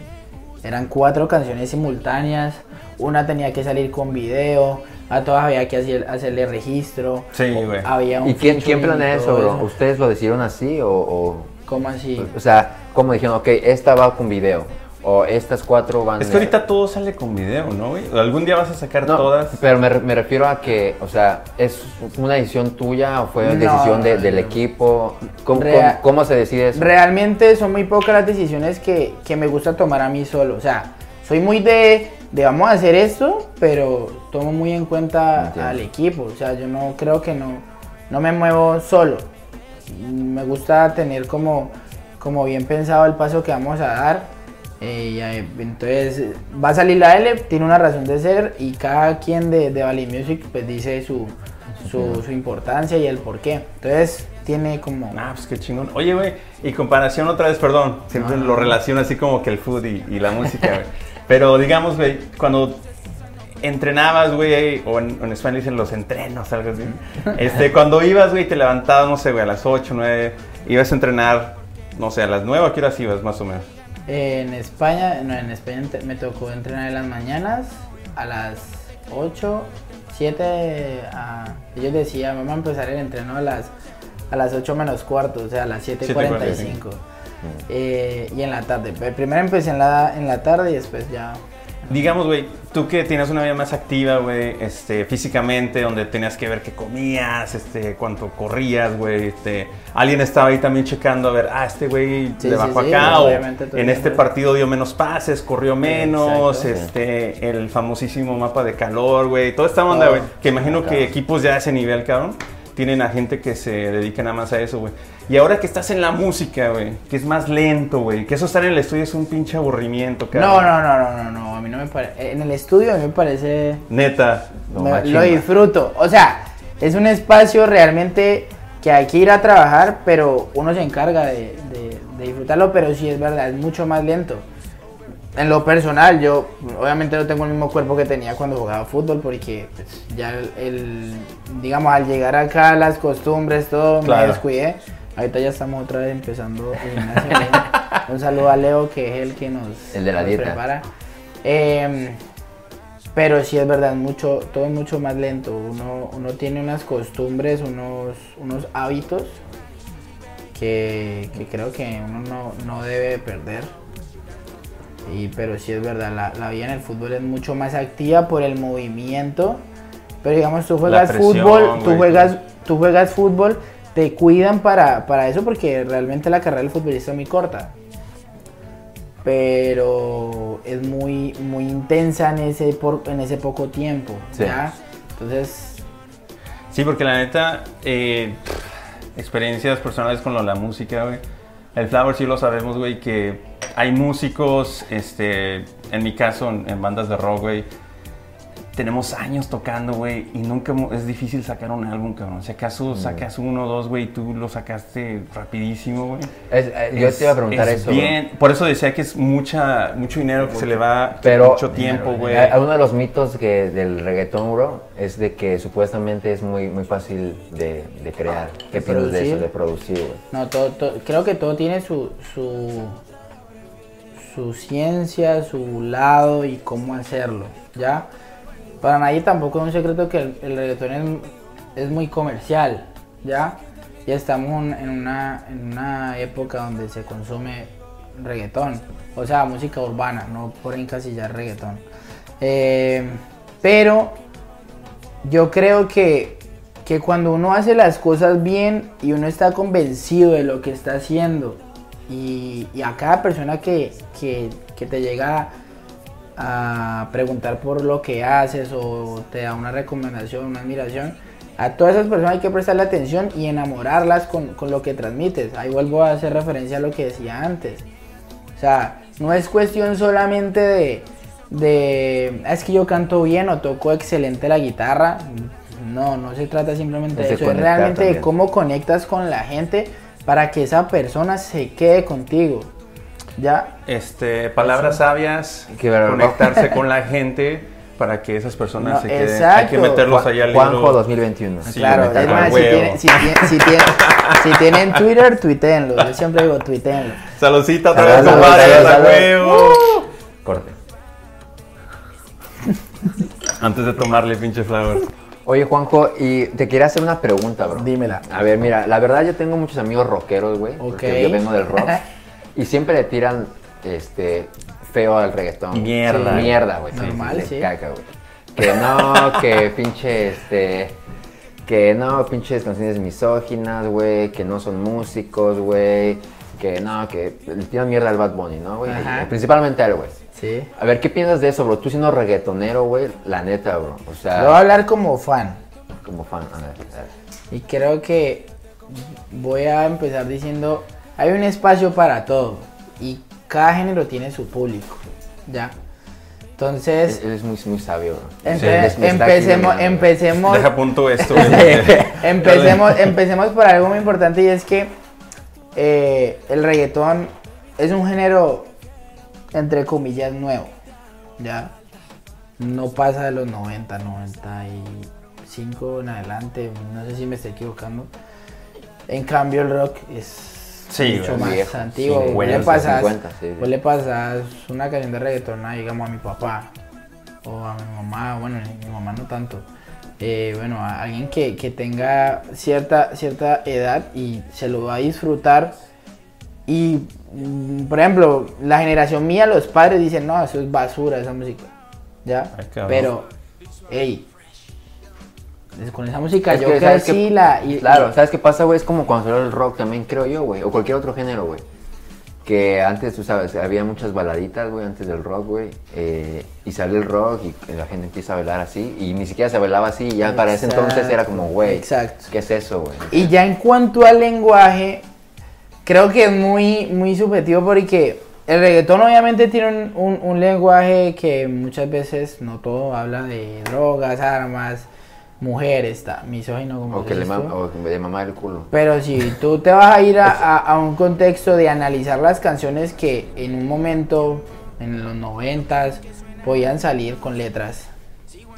eran cuatro canciones simultáneas, una tenía que salir con video, a todas había que hacer, hacerle registro. Sí, güey. Había un ¿Y quién, quién planea eso? ¿Ustedes lo decidieron así o, o, ¿Cómo así? o sea, cómo dijeron, ok, esta va con video o estas cuatro van Es que ahorita todo sale con video, ¿no, güey? Algún día vas a sacar No, todas. pero me, me refiero a que, o sea, ¿es una decisión tuya o fue No, decisión de- del equipo? ¿Cómo, Rea- cómo- cómo se decide eso? Realmente son muy pocas las decisiones que, que me gusta tomar a mí solo. O sea, soy muy de, de vamos a hacer esto, pero tomo muy en cuenta Entiendo. al equipo. O sea, yo no creo que no, no me muevo solo. Me gusta tener como, como bien pensado el paso que vamos a dar. Eh, eh, entonces va a salir la L, tiene una razón de ser y cada quien de, de Valley Music pues dice su, su, su importancia y el por qué. Entonces tiene como... Ah, pues qué chingón. Oye, güey, y comparación otra vez, perdón, siempre lo no. relaciono así como que el food y, y la música, güey. Pero digamos, güey, cuando entrenabas, güey, o en, en español dicen los entrenos, algo así. Este, cuando ibas, güey, te levantabas, no sé, güey, a las 8, 9, ibas a entrenar, no sé, a las 9, ¿a qué horas ibas, más o menos? En España, no, en España me tocó entrenar en las mañanas a las 8, 7, a, ellos decían, vamos a empezar el entreno a las, a las 8 menos cuarto, o sea, a las 7.45. Eh, y en la tarde, primero empecé en la, en la tarde y después ya... Digamos, güey, tú que tienes una vida más activa, güey, este, físicamente, donde tenías que ver qué comías, este, cuánto corrías, güey, este, alguien estaba ahí también checando a ver, ah, este güey Sí, le bajó sí, acá, o en este partido dio menos pases, corrió menos, este, el famosísimo mapa de calor, güey, toda esta onda, Todo. güey, que imagino que equipos ya de ese nivel, cabrón, tienen a gente que se dedica nada más a eso, güey. Y ahora que estás en la música, güey, que es más lento, güey, que eso estar en el estudio es un pinche aburrimiento, cabrón. No, no, no, no, no, no, a mí no me parece... En el estudio a mí me parece... Neta. No, Me- lo disfruto. O sea, es un espacio realmente que hay que ir a trabajar, pero uno se encarga de, de- de disfrutarlo, pero sí es verdad, es mucho más lento. En lo personal, yo obviamente no tengo el mismo cuerpo que tenía cuando jugaba fútbol, porque pues, ya el, el- digamos, al llegar acá, las costumbres, todo, Claro. me descuidé. Ahorita ya estamos otra vez empezando el gimnasio. Un saludo a Leo, que es el que nos, El de la nos dieta. prepara. Em, pero sí es verdad, mucho, todo es mucho más lento. Uno, uno tiene unas costumbres, unos, unos hábitos que, que creo que uno no, no debe perder. Y, pero sí es verdad, la, la vida en el fútbol es mucho más activa por el movimiento. Pero digamos, tú juegas presión, fútbol, tú juegas, tú juegas fútbol, te cuidan para, para eso porque realmente la carrera del futbolista es muy corta pero es muy muy intensa en ese por, en ese poco tiempo Sí. ¿ya? entonces Sí, porque la neta, eh, experiencias personales con lo- la música, güey. El Flower sí lo sabemos, güey, que hay músicos, este, en mi caso, en, en bandas de rock, güey. Tenemos años tocando, güey, y nunca es difícil sacar un álbum, cabrón. Si acaso sacas uno o dos, güey, y tú lo sacaste rapidísimo, güey. Eh, yo Es- te iba a preguntar es eso. bro. Bien, por eso decía que es mucha, mucho dinero que se le va, Pero mucho tiempo, güey. uno de los mitos que del reggaetón, bro, es de que supuestamente es muy, muy fácil de, de crear. ¿Qué De piensas de eso, producir. de producir, güey? no todo, todo- creo que todo tiene su, su su ciencia su lado y cómo hacerlo ya para nadie tampoco es un secreto que el, el reggaetón es, muy comercial ya ya estamos en una en una época donde se consume reggaetón o sea música urbana no por encasillar reggaetón. Eh, pero yo creo que, que cuando uno hace las cosas bien y uno está convencido de lo que está haciendo y, y a cada persona que, que- que te llega a preguntar por lo que haces o te da una recomendación, una admiración, a todas esas personas hay que prestarle atención y enamorarlas con, con lo que transmites. Ahí vuelvo a hacer referencia a lo que decía antes. O sea, no es cuestión solamente de, de "Ah, es que yo canto bien o toco excelente la guitarra. No, no se trata simplemente de eso, es realmente de cómo conectas con la gente para que esa persona se quede contigo. ¿Ya? Este, palabras sabias, conectarse con la gente para que esas personas No, se queden. Hay que meterlos allá al Juanjo libro. 2021. Sí, claro, es más, si, huevo. tiene- si, tiene- si tiene- si tienen Twitter, tuiteenlo. Yo siempre digo tuiteenlo. Saludcita otra vez, compadre, salud, a salud. huevo. Corte. Antes de tomarle, pinche flower. Oye, Juanjo, y te quería hacer una pregunta, bro. Dímela. A ver, mira, la verdad yo tengo muchos amigos rockeros, güey. Porque Ok. yo vengo del rock. y siempre le tiran este feo al reggaetón. Mierda. Sí, mierda, güey. Normal, sí. caca, güey. Que no, que pinche este. Que no, pinches canciones misóginas, güey. Que no son músicos, güey. Que no, que le tiran mierda al Bad Bunny, ¿no, güey? Ajá. Principalmente a él, güey. Sí. A ver, ¿qué piensas de eso, bro? Tú siendo reggaetonero, güey, la neta, bro. O sea, Yo voy a hablar como fan. como fan, a ver, a ver. Y creo que voy a empezar diciendo, hay un espacio para todo y cada género tiene su público, ¿ya? Entonces, Él es muy, muy sabio. empe- aquí empecemos, empecemos, Deja punto esto, güey. empecemos, empecemos por algo muy importante y es que eh, el reggaetón es un género entre comillas nuevo, ¿ya? No pasa de los 90, 95 en adelante, no sé si me estoy equivocando. En cambio el rock es Sí, mucho más viejo, antiguo. sí, Vos le 50, pasas, 50, sí, sí. vos le pasas una canción de reggaetón, a, digamos, a mi papá o a mi mamá, bueno, mi mamá no tanto. Eh, bueno, a alguien que, que tenga cierta, cierta edad y se lo va a disfrutar. Y, mm, por ejemplo, la generación mía, los padres dicen, no, eso es basura, esa música. ¿Ya? Ay. Pero, hey, con esa música Es yo que, ¿sabes crecí qué? la... y- claro, y- ¿sabes qué pasa, güey? Es como cuando salió el rock también, creo yo, güey. O cualquier otro género, güey. Que antes, tú sabes, había muchas baladitas, güey, antes del rock, güey. eh, y sale el rock y la gente empieza a bailar así. Y ni siquiera se bailaba así. Y ya para ese entonces era como, güey, Exacto. ¿qué es eso, güey? Y ya en cuanto al lenguaje, creo que es muy, muy subjetivo porque el reggaetón obviamente tiene un, un- un lenguaje que muchas veces no todo habla de drogas, armas, mujeres, está misógino como O que le dices mam tú. o de mamá el culo. Pero si tú te vas a ir a, a- a un contexto de analizar las canciones que en un momento, en los noventas, podían salir con letras.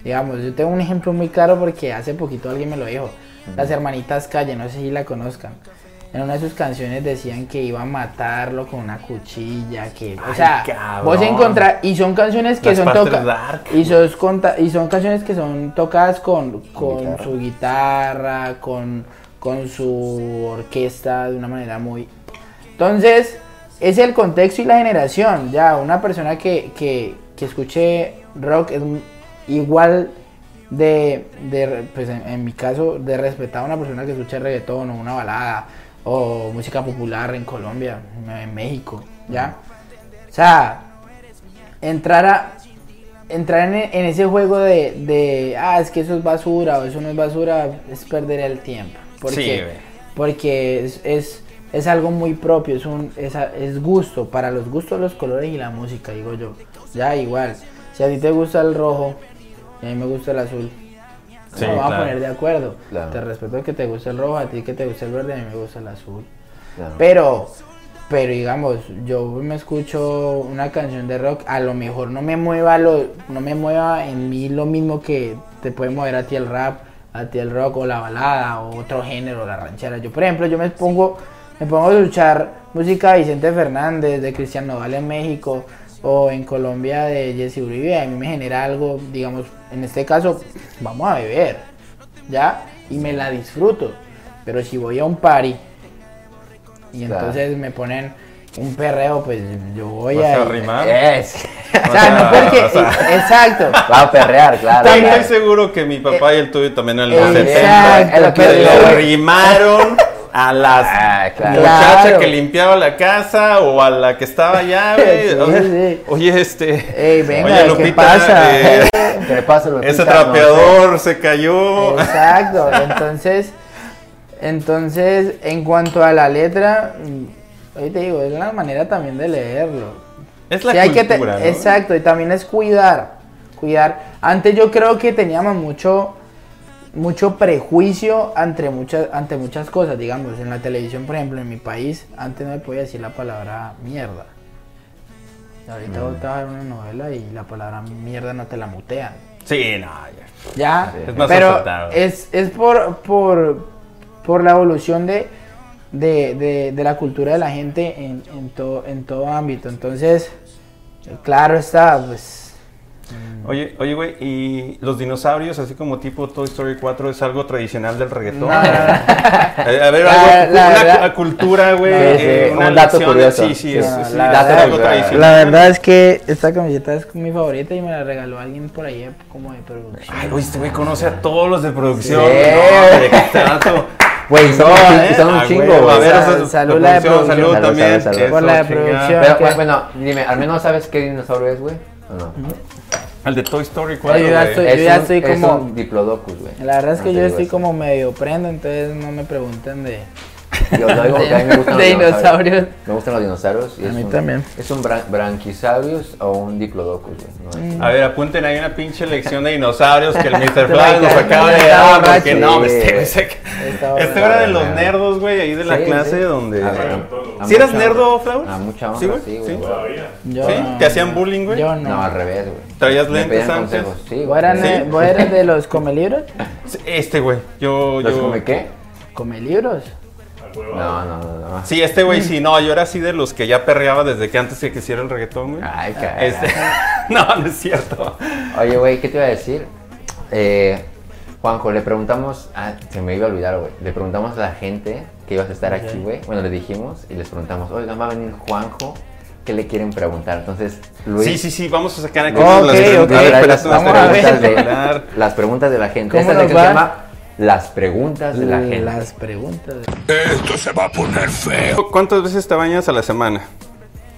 Digamos, yo tengo un ejemplo muy claro porque hace poquito alguien me lo dijo. Las hermanitas Calle, no sé si la conozcan. En una de sus canciones decían que iba a matarlo con una cuchilla, que, o sea, cabrón. vos encontrás y son canciones que Las son tocadas y y son canciones que son tocadas con, con guitarra. su guitarra, con, con su orquesta de una manera muy... Entonces, es el contexto y la generación. Ya, una persona que, que, que escuche rock es igual de, de, pues en, en mi caso, de respetar a una persona que escuche reggaetón o una balada o música popular en Colombia, en México, ¿ya? O sea, entrar a entrar en, en ese juego de, de, ah, es que eso es basura o eso no es basura, es perder el tiempo. Porque, Sí, porque es, es, es algo muy propio, es, un, es, es gusto, para los gustos, los colores y la música, digo yo. Ya, igual, si a ti te gusta el rojo y a mí me gusta el azul, Sí, nos vamos claro. a poner de acuerdo. Claro. Te respeto que te guste el rojo, a ti que te gusta el verde, a mí me gusta el azul. Claro. Pero, pero digamos, yo me escucho una canción de rock, a lo mejor no me mueva lo, no me mueva en mí lo mismo que te puede mover a ti el rap, a ti el rock o la balada o otro género, la ranchera. Yo, por ejemplo, yo me pongo, me pongo a escuchar música de Vicente Fernández, de Cristian Nodal en México o en Colombia de Jesse Uribe, a mí me genera algo, digamos, en este caso, vamos a beber, ¿ya? Y me la disfruto. Pero si voy a un party y Claro. entonces me ponen un perreo, pues yo voy ¿Vas a a... rimar? Es. O sea, no porque... O sea- exacto. Va a perrear, claro. Estoy También- seguro que mi papá y el tuyo también en los Exacto, 70 es lo que güey. rimaron a las Ah, claro. muchacha Claro. que limpiaba la casa o a la que estaba allá, güey. Sí, oye, sí. oye, este. Ey, venga, oye, ¿qué Lupita, pasa? eh, ¿Qué le pasa, Lupita? ese No trapeador se cayó. Exacto. Entonces, entonces, en cuanto a la letra, hoy te digo, es la manera también de leerlo. Es la Sí, hay que te- ¿no? Exacto, y también es cuidar, cuidar. Antes yo creo que teníamos mucho, mucho prejuicio ante muchas, ante muchas cosas, digamos, en la televisión, por ejemplo, en mi país, antes no me podía decir la palabra mierda. Ahorita Mm. vos a ver una novela y la palabra mierda no te la mutean. Sí, no, ya. Ya, Es más pero es, es por, por, por la evolución de, de, de- de la cultura de la gente en, en, todo, en todo ámbito. Entonces, claro está, pues... Oye, oye, güey, ¿y los dinosaurios, así como tipo Toy Story 4, es algo tradicional del reggaetón? No, no, no. Eh, A ver, La- algo, la una, verdad- cultura, güey, Sí, sí, eh, una un dato lección, curioso. Sí, sí, es, No, sí, la es verdad- algo tradicional. La verdad es que esta camiseta es mi favorita y me la regaló alguien por ahí como de producción. Ay, güey, este güey conoce a todos los de producción. Sí. No, este Güey, son, eh, son un ah, chingo, güey. A ver, Sal- eso es- salud, la la de producción, producción. salud Salud, también. salud, salud. eso, Por la de chingada. producción. Pero, ¿qué? bueno, dime, ¿al menos sabes qué dinosaurio es, güey? ¿O no? El de Toy Story 4, yo ya estoy- Es ya un- estoy es como- un diplodocus, güey. La verdad es No que te yo estoy como medio prendo, entonces no me pregunten de... Yo lo digo porque a mí me gustan De los dinosaurios. dinosaurios. Me gustan los dinosaurios. y A es mí un- también. ¿Es un bran- o un Diplodocus? No es- A ver, apunten ahí una pinche lección de dinosaurios que el Mr. Flash nos acaba de dar. Porque no, Sí. este, este, este era de los nerdos, güey, ahí de la Sí, clase sí. donde. A ver, a ¿Sí eras nerdo. Flaus? A mucha honra, Sí, güey. sí. ¿Te hacían bullying, güey? Yo no. No, al revés, güey. ¿Traías lentes antes? sí. ¿Vos güey. eras, Sí. vos eras de los comelibros? Este, güey. Yo, ¿Los yo. come qué? ¿Comelibros? No, no, no, no. Sí, este güey, sí, no, yo era así de los que ya perreaba desde que antes que quisiera el reggaetón, güey. Ay, caray. Este, no, no es cierto. Oye, güey, ¿qué te iba a decir? Eh, Juanjo, le preguntamos, ah, se me iba a olvidar, güey. Le preguntamos a la gente que ibas a estar aquí, güey. Bueno, le dijimos y les preguntamos, oigan, va a venir Juanjo, ¿qué le quieren preguntar? Entonces, Luis. Sí, sí, sí, vamos a sacar aquí Ok, las ok. preguntas. A ver, Espérate, las, las vamos a ver. preguntas de, preguntas. las preguntas de la gente. ¿Cómo Esta nos sección se va? llama Las preguntas de la gente. Las preguntas. Esto se va a poner feo. ¿Cuántas veces te bañas a la semana?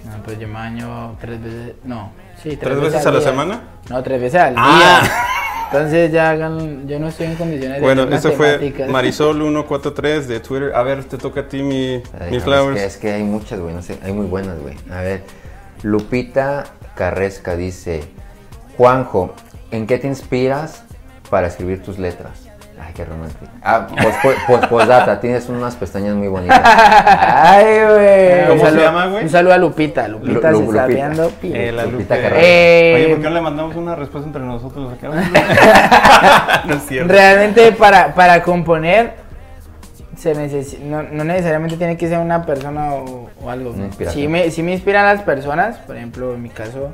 No, pues yo me baño tres veces. No, sí, tres, ¿Tres veces a la día. semana? No, tres veces al Ah. día. Entonces ya hagan. Yo no estoy en condiciones de. Bueno, hacer eso fue matemáticas. Marisol143 de Twitter. A ver, te toca a ti mi, Ay, mi no, flowers. Es que, es que hay muchas, güey, no sé, hay muy buenas, güey. A ver, Lupita Carresca dice, Juanjo, ¿en qué te inspiras para escribir tus letras? Ay, qué romántico. Ah, pues, pues, pues, posdata, tienes unas pestañas muy bonitas. Ay, güey. ¿Cómo Un se saludo- llama, güey? Un saludo a Lupita. Lupita Lu- se Lu- está Lupita. viendo. Eh, la Lupita Lupita. Eh, Oye, ¿por qué no le mandamos una respuesta entre nosotros? no es cierto. Realmente para, para componer se necesi- no, no necesariamente tiene que ser una persona o, o algo. Sí me, sí me inspiran las personas, por ejemplo, en mi caso,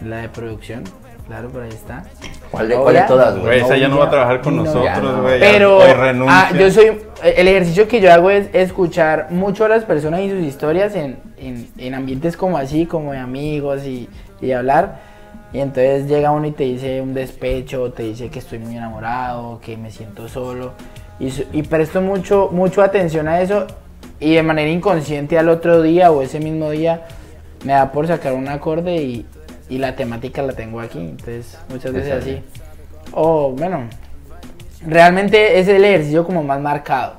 la de producción. Claro, por ahí está. ¿Cuál de, cuál de Ahora, todas, Güey, esa ya no va a trabajar con No, nosotros, no. güey. Pero ah, yo soy el ejercicio que yo hago es escuchar mucho a las personas y sus historias en, en- en ambientes como así, como de amigos y, y hablar. Y entonces llega uno y te dice un despecho, te dice que estoy muy enamorado, que me siento solo. Y, y presto mucho, mucho atención a eso y de manera inconsciente al otro día o ese mismo día me da por sacar un acorde y, y la temática la tengo aquí. Entonces muchas veces así. O bueno, realmente es el ejercicio como más marcado.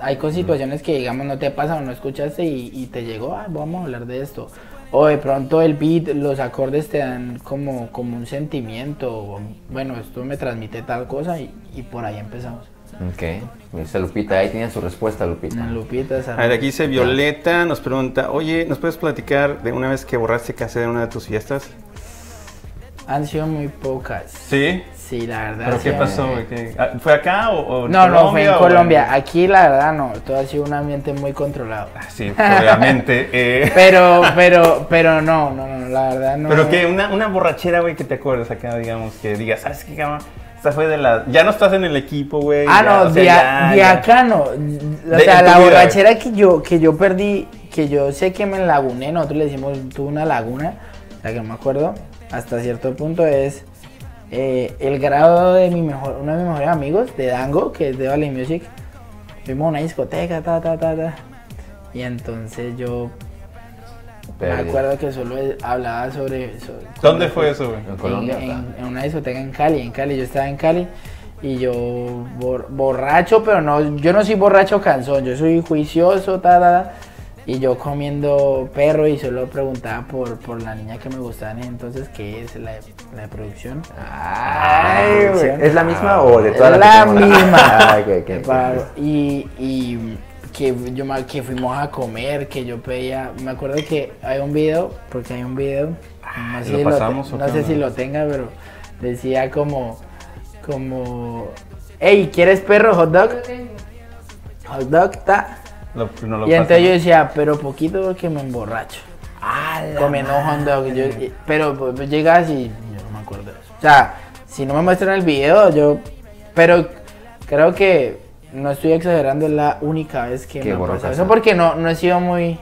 Hay con situaciones que digamos no te pasan o no escuchaste y, y te llegó, "Ah, vamos a hablar de esto. O de pronto el beat, los acordes te dan como, como un sentimiento, o, bueno, esto me transmite tal cosa y, y por ahí empezamos. Ok, dice Lupita, ahí tiene su respuesta, Lupita. Lupita, A ver, aquí dice Violeta, nos pregunta, oye, ¿nos puedes platicar de una vez que borraste casa en una de tus fiestas? Han sido muy pocas. Sí. Sí, la verdad. ¿Pero sí, qué pasó? güey? ¿Qué- ah, ¿Fue acá o, o No, no, fue en Colombia. Aquí la verdad no, todo ha sido un ambiente muy controlado. Sí, obviamente. eh. Pero, pero, pero no, no, no, la verdad no. Pero que una, una borrachera, güey, que te acuerdas acá, digamos, que digas, ¿sabes qué, cabrón? Esta fue de la... Ya no estás en el equipo, güey. Ah, ya, no, o sea, de, ya, de ya. acá no. O De- sea, la vida. borrachera que yo, que yo perdí, que yo sé que me laguné, nosotros le decimos, tuve una laguna, la que no me acuerdo, hasta cierto punto es eh, el grado de mi mejor, uno de mis mejores amigos, de Dango, que es de Valley Music. Fuimos a una discoteca, ta, ta, ta, ta. Y entonces yo me acuerdo que solo hablaba sobre... sobre- ¿Dónde sobre- fue eso, güey? ¿En Colombia? en, acá? en- en una discoteca en Cali, en Cali, yo estaba en Cali y yo bor- borracho, pero no, yo no soy borracho cansón, yo soy juicioso, ta, ta, ta, y yo comiendo perro y solo preguntaba por, por la niña que me gustaba en entonces, que es la, de- la de producción. Ay, güey. producción. ¿Es la misma o de Es todas las la tenemos? misma. Ah, ok, ok. Claro, y, y que yo me- que fuimos a comer, que yo pedía, me acuerdo que hay un video, porque hay un video, no sé, ¿lo si, lo pasamos o no sé si lo tenga, pero decía como, como, hey, ¿quieres perro hot dog? Hot dog, ta. Lo- no lo Y entonces yo decía, pero poquito porque me emborracho. Comiendo hot dog. yo- pero pues, pues, llegas y yo no me acuerdo de eso. O sea, si no me muestran el video, yo. Pero creo que no estoy exagerando, es la única vez que me ha pasado eso porque no, no he sido muy.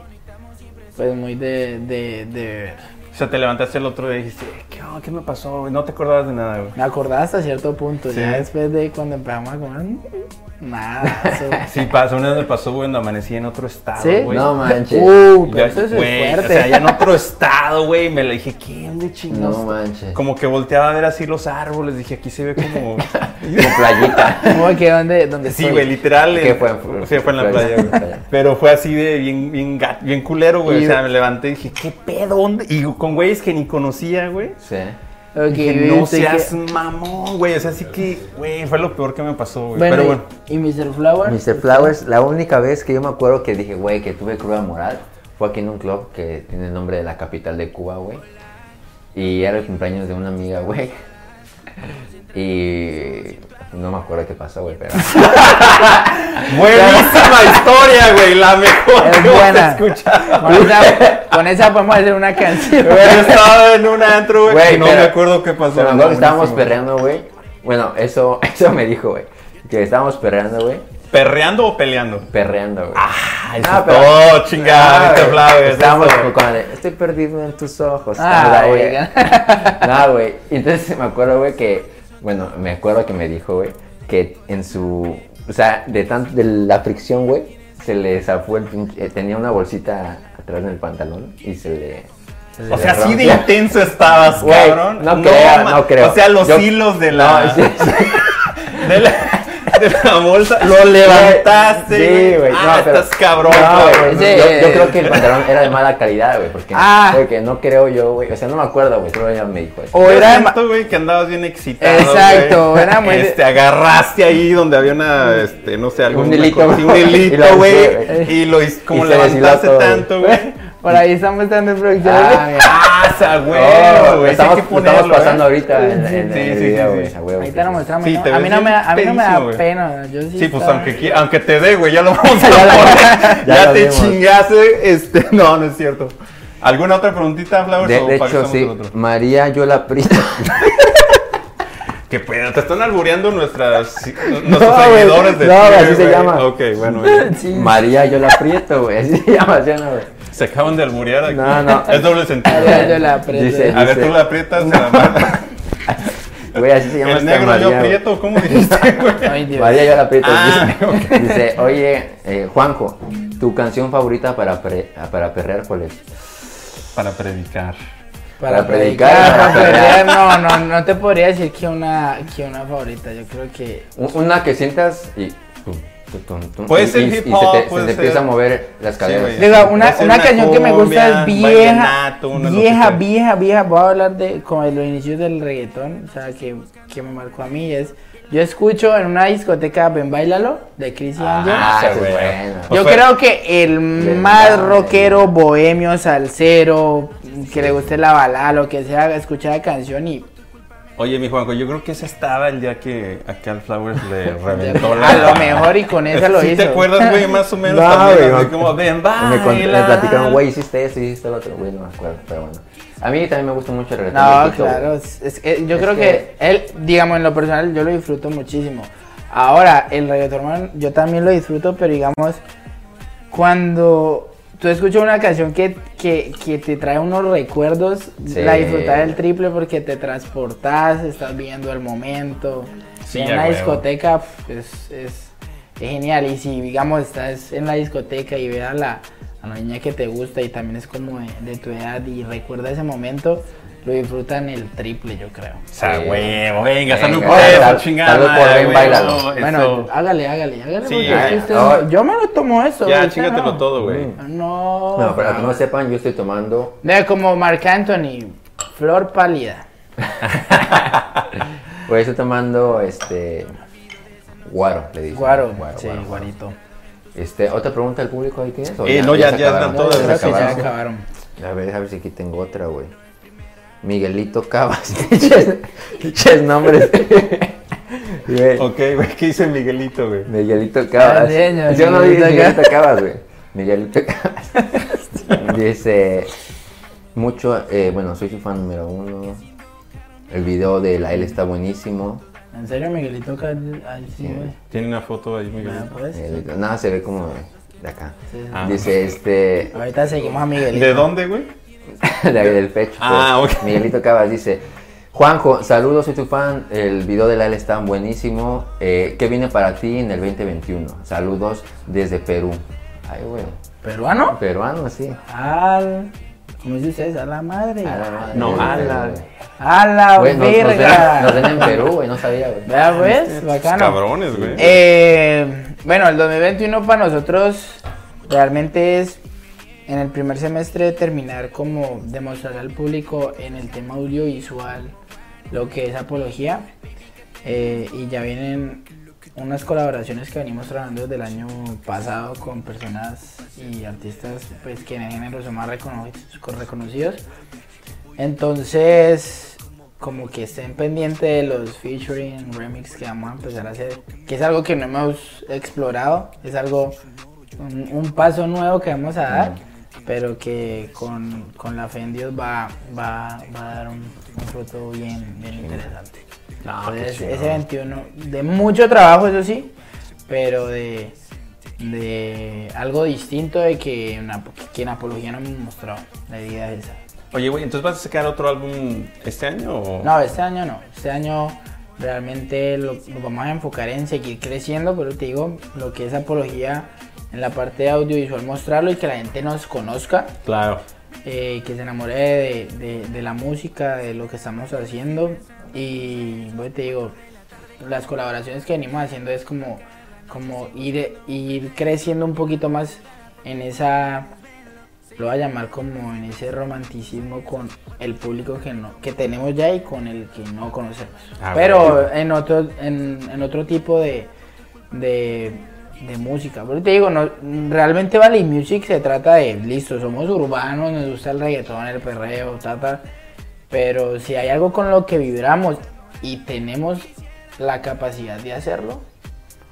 Pues muy de, de, de beber. O sea, te levantaste el otro día y dijiste, ¿qué, onda? ¿qué me pasó? No te acordabas de nada, güey. Me acordaba hasta cierto punto. Sí. Ya después de cuando empezamos a comer. Nada. Eso. Sí, pasó, una vez me pasó, güey, cuando amanecí en otro estado, ¿Sí? güey. No manches. Uh, pero eso es güey, fuerte. O sea, ya en otro estado, güey, me lo dije, ¿qué ¿dónde chingados? No manches. Como que volteaba a ver así los árboles, dije, aquí se ve como... Como playita. ¿Cómo que dónde, dónde sí, estoy? güey, literal. ¿Qué en- fue? Sí, fue en la playa, güey. Pero fue así de bien, bien, bien culero, güey. Y- O sea, me levanté y dije, ¿qué pedo? ¿Dónde? Y con güeyes que ni conocía, güey. Sí. Ok, Dije, no que- seas mamón, güey. O sea, así que, güey, fue lo peor que me pasó, güey. Bueno, Pero y- bueno. ¿y Mr. Flower? Mr. Flowers, la única vez que yo me acuerdo que dije, güey, que tuve cruda moral fue aquí en un club que tiene el nombre de la capital de Cuba, güey. Y era el cumpleaños de una amiga, güey. Y no me acuerdo qué pasó, güey, pero. Buenísima historia, güey. La mejor Es que buena. escuchar. Con esa, podemos hacer una canción. Güey, yo estaba en un antro, güey. No pero- me acuerdo qué pasó. Pero estábamos perreando, güey. Bueno, eso, eso me dijo, güey. Que estábamos perreando, güey. ¿Perreando o peleando? Perreando, güey. Ah, eso Ah, pero- todo, chingada, Ah. Estábamos eso. con, estoy perdido en tus ojos. Ah, güey. No, güey. Y Entonces me acuerdo, güey, que. Bueno, me acuerdo que me dijo, güey, que en su. O sea, de, tan, de la fricción, güey, se le zafó el pinche. eh, tenía una bolsita atrás del pantalón y se le. se O le sea, así de intenso estabas, cabrón. no creo, no creo. O sea, los Yo- hilos de la, No, sí, sí. de la, de la bolsa lo levantaste. Sí, güey. Ah, no, pero- estás cabrón, No, cabrón. güey, yo, yo creo que el pantalón era de mala calidad, güey. Porque, Ah. porque no creo yo, güey. O sea, no me acuerdo, güey. Solo ella me dijo eso. O era siento, güey, que andabas bien excitado. Exacto, güey. era muy Este, agarraste ahí donde había una, este, no sé, algo. Un hilito, Un güey. Y hilito, lo güey. usé, Y lo hice, como Y levantaste todo, tanto, güey. Por ahí estamos dando producción. Ah, esa, güey, Oh, güey. estamos, que lo estamos ponerlo, pasando ¿eh? ahorita en, en Sí, el sí, video, sí, güey. sí. a huevo Ahí que te lo sí. mostramos. Sí, ¿no? te a, mí no me, a mí no me da güey. pena. Yo sí, Sí, pues estaba- aunque, aunque te dé, güey, ya lo vamos a poner. ya te vimos. chingaste, este, no, no es cierto. ¿Alguna otra preguntita, Flowers? De, hecho, sí. María Yola Prieto. ¿Qué pedo? Te están albureando nuestras, nuestros No, güey, seguidores de no, así se güey. llama. Ok, bueno, güey. Sí. María Yola Prieto, güey. Así se llama, ¿sí no, güey? Se acaban de alburear aquí. No, no. Es doble sentido. María Yola Prieto. Dice- A ver, tú la aprietas, se la manda. Güey, así se llama El esta negro María. yo aprieto, ¿cómo dijiste, güey? María Yola Prieto Ah, dice, dice, oye, eh, Juanjo, ¿tu canción favorita para, pre- para perrear cuál es? Para predicar. Para Para predicar, predicar, para predicar, no, no, no te podría decir que una, que una favorita. Yo creo que Un- Una que sientas y... tum, tum, tum, tum, Puede y- ser y- hip y hop, se te, se te empieza a mover las caderas. güey. Diga, una, una una canción que me gusta cumbia, es vieja, vieja, vieja, vieja. Voy a hablar de como de los inicios del reggaetón, o sea, que, que me marcó a mí es, yo escucho en una discoteca Ven Bailalo de Chris Angel. Ah, esa es güey. buena. Yo sea- creo que el más rockero, bohemio, salsero, que le guste la balada, lo que sea, escuchar la canción y Oye, mi Juanjo, yo creo que esa estaba el día que acá al Flowers le reventó la... a lo mejor y con esa lo ¿Sí hizo. te acuerdas, güey? Más o menos No, también, güey, así como, ven, Me, cont- me baila. platicaron, güey, hiciste esto, hiciste lo otro, güey, no me acuerdo, pero bueno. A mí también me gusta mucho el reggaetón. No, claro. es- es que yo Es creo que, que- él, digamos, en lo personal, yo lo disfruto muchísimo. Ahora, el reggaetón, yo también lo disfruto, pero digamos, cuando tú escuchas una canción que, que, que te trae unos recuerdos, Sí. la disfrutas del triple porque te transportas, estás viendo el momento. Sí, en a una huevo. discoteca pf, es, es- es genial. Y si, digamos, estás en la discoteca y ves a la, a la niña que te gusta y también es como de, de tu edad y recuerda ese momento, lo disfrutan el triple, yo creo. O sea, huevo, venga, salud Venga, por eso, chingada salud por ven, no, Bueno, hágale, hágale, hágale. Sí, porque ya, ya. no- yo me lo tomo eso. Ya, chingatelo no. todo, güey. No. No, para que no sepan, yo estoy tomando. Ve como Marc Anthony, flor pálida. Güey, estoy tomando este. Guaro, le dicen. Guaro, guaro, sí, guaro, guarito. Este, ¿otra pregunta del público ahí tienes? ¿O Eh, no, ya- se ya acabaron? están todas, se ya acabaron. acabaron. A ver, a ver si aquí tengo otra, güey. Miguelito Cabas. Pinches nombres. Ok, güey, ¿qué dice Miguelito, güey? Miguelito Cabas. Ah, señor, Yo no dice Miguelito Miguelito Cabas, güey. Miguelito Cabas. Dice mucho, eh, bueno, soy su fan número uno. El video de la L está buenísimo. ¿En serio, Miguelito? Ca- Ay, sí, güey. Tiene una foto ahí, Ah, Miguelito. pues. Miguelito- Nada, se ve como de acá. Sí. Ah. Dice este. Ahorita seguimos a Miguelito. ¿De dónde, güey? de ahí del pecho. Ah, pues. ok. Miguelito Cabas dice, Juanjo, saludos, soy tu fan, el video de la L está buenísimo. Eh, ¿Qué viene para ti en el 2021? Saludos desde Perú. Ay, güey. ¿Peruano? Peruano, sí. Al... ¿Cómo dice ustedes? A la madre. A la madre. No, a la- güey. A la Güey, nos, nos ven, verga. nos ven en Perú, güey, no sabía, güey. Vea pues, bacano. Cabrones, güey. Eh, bueno, el 2021 para nosotros realmente es en el primer semestre terminar como demostrar al público en el tema audiovisual lo que es apología. Eh, y ya vienen unas colaboraciones que venimos trabajando desde el año pasado con personas y artistas pues que en el género son más recono- reconocidos. Entonces, como que estén pendientes de los featuring remix que vamos a empezar a hacer, que es algo que no hemos explorado, es algo, un paso nuevo que vamos a dar, pero que con, con la fe en Dios va, va, va a dar un, un fruto bien, bien interesante. Entonces, ese 21, de mucho trabajo, eso sí, pero de, de algo distinto de que, en ap- que en Apología no hemos mostrado. La idea es esa. Oye, güey, ¿entonces vas a sacar otro álbum este año o...? No, este año no. Este año realmente lo, lo vamos a enfocar en seguir creciendo, pero te digo, lo que es apología en la parte audiovisual, mostrarlo y que la gente nos conozca, Claro. eh, que se enamore de, de- de la música, de lo que estamos haciendo. Y bueno, te digo, las colaboraciones que venimos haciendo es como, como ir, ir creciendo un poquito más en esa lo voy a llamar como en ese romanticismo con el público que no que tenemos ya y con el que no conocemos Ah, pero bueno. en otro en, en otro tipo de, de de música pero te digo no realmente Valley Music se trata de listo somos urbanos nos gusta el reggaetón el perreo ta, ta, pero si hay algo con lo que vibramos y tenemos la capacidad de hacerlo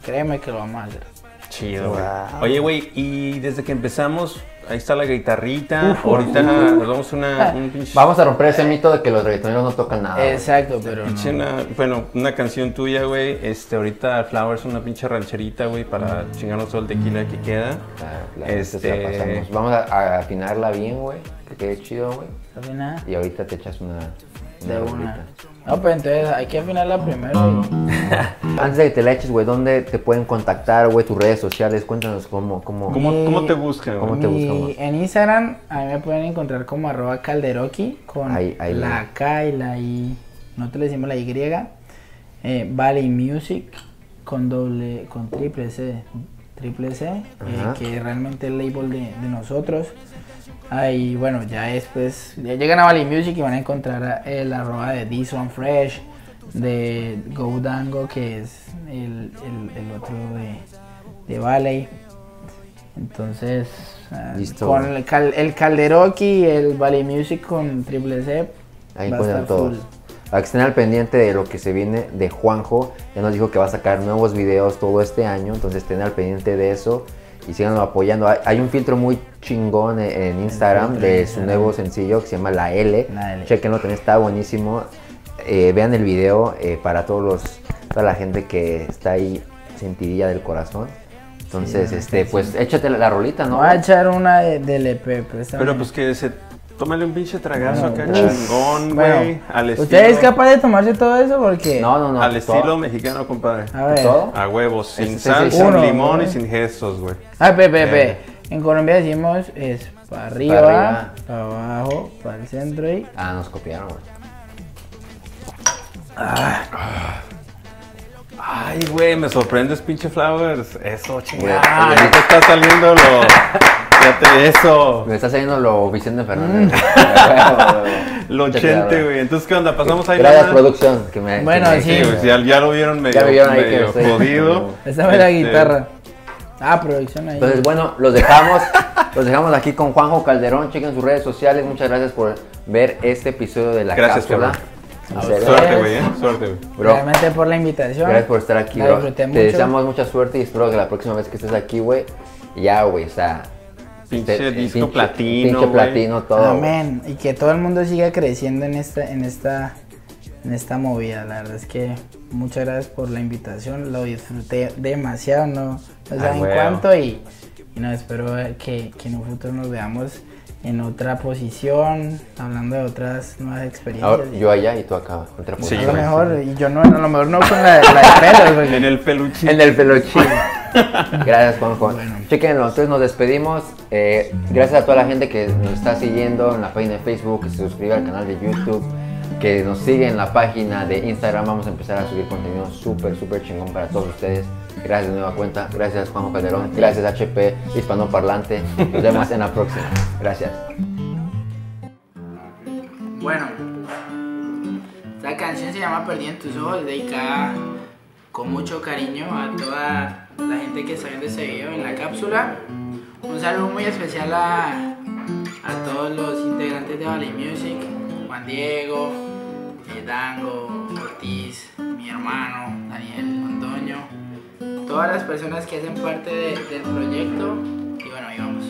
créeme que lo vamos a hacer Chido, güey. Wow. Oye, güey, y desde que empezamos, ahí está la guitarrita. Ahorita nos vamos a una, un pinche... Vamos a romper ese mito de que los reggaetoneros no tocan nada. güey. exacto pero no. pinche una- bueno, una canción tuya, güey. Este, ahorita Flowers, una pinche rancherita, güey, para chingarnos todo el tequila que queda. Claro, claro, Este- pasamos. Vamos a, a afinarla bien, güey, que quede chido, güey. No. Y ahorita te echas una... De una. No, pues entonces hay que afinarla primero. y- Antes de que te la eches, güey, ¿dónde te pueden contactar, güey? Tus redes sociales, cuéntanos cómo... cómo... ¿Cómo, Mi- cómo te buscan, cómo güey? te buscamos? En Instagram a mí me pueden encontrar como arroba calderoki con Ahí- ahí la K y la I. Nosotros le decimos la Y. Eh, Valley Music con doble, con triple C. Triple C, eh, que es realmente el label de, de nosotros. Ahí, bueno, ya después, ya llegan a Valley Music y van a encontrar el arroba de This One Fresh, de Go Dango, que es el, el- el otro de, de Valley. Entonces, ah, Listo. con el, cal, el y el Valley Music con Triple C, Ahí va a estar todos. full. Para que estén al pendiente de lo que se viene de Juanjo. Ya nos dijo que va a sacar nuevos videos todo este año. Entonces estén al pendiente de eso. Y síganlo apoyando. Hay, hay un filtro muy chingón en, en Instagram filtro de su nuevo sencillo que se llama La L. La L. Chequenlo, también está buenísimo. Eh, vean el video eh, para todos los, toda la gente que está ahí sentidilla del corazón. Entonces, Sí, este, sí. pues échate la, la rolita, ¿no? voy a echar una de, del EP. Pero pues que se... Tómale un pinche tragazo Bueno, acá, pues, chingón, bueno, güey. al estilo... ¿Usted es capaz de tomarse todo eso? Porque. No, no, no. Al todo- estilo mexicano, compadre. A ver. ¿Todo? A huevos, sin Ese es sal, sin Uno, limón y sin gestos, güey. Ah, pe, pe, pe. Eh. En Colombia decimos es para arriba, arriba. para abajo, para el centro y. Ah, nos copiaron, güey. Ay, güey, me sorprendes, pinche Flowers. Eso, chingada. Ya te está saliendo lo... Fíjate, eso. Me está saliendo lo Vicente Fernández. Lo Muchas 80, gracias. güey. Entonces, ¿qué onda? Pasamos ahí Gracias, la- producción. Que me, Bueno, que me- sí, Sí, güey, ya, ya lo vieron medio, Ya me vieron ahí que medio jodido. Esa fue la Este, guitarra. Ah, producción ahí. Entonces, bueno, los dejamos. los dejamos aquí con Juanjo Calderón. Chequen sus redes sociales. Muchas gracias por ver este episodio de la Gracias, cápsula. Suerte, güey, ¿eh? Suerte, güey. Realmente por la invitación. gracias por estar aquí, La bro. Te mucho. deseamos mucha suerte y espero que la próxima vez que estés aquí, güey, ya, güey, o sea. Pinche disco pinche- platino, Pinche güey. platino, todo. Amén. Y que todo el mundo siga creciendo en esta, en esta, en esta movida. La verdad es que muchas gracias por la invitación. Lo disfruté demasiado, no, no saben cuánto. Y, y no espero que, que en un futuro nos veamos en otra posición, hablando de otras nuevas experiencias. Ahora, yo allá y tú acá. Otra Sí, a posición. lo mejor, y yo no, a lo mejor no con la, la de pelos. En el peluchín. En el peluchín. Gracias, Juanjo. Chequenlo, entonces nos despedimos. Eh, gracias a toda la gente que nos está siguiendo en la página de Facebook, que se suscribe al canal de YouTube, que nos sigue en la página de Instagram. Vamos a empezar a subir contenido súper, súper chingón para todos ustedes. Gracias nueva cuenta. Gracias, Juanjo Calderón. Gracias, HP Hispanoparlante. Nos vemos en la próxima. Gracias. Bueno, esta canción se llama Perdí en tus ojos, dedicada con mucho cariño a toda la gente que está viendo este video en la cápsula. Un saludo muy especial a, a todos los integrantes de Valley Music, Juan Diego, eh, Dango, Ortiz, mi hermano, Daniel todas las personas que hacen parte de- del proyecto. Y bueno, ahí vamos.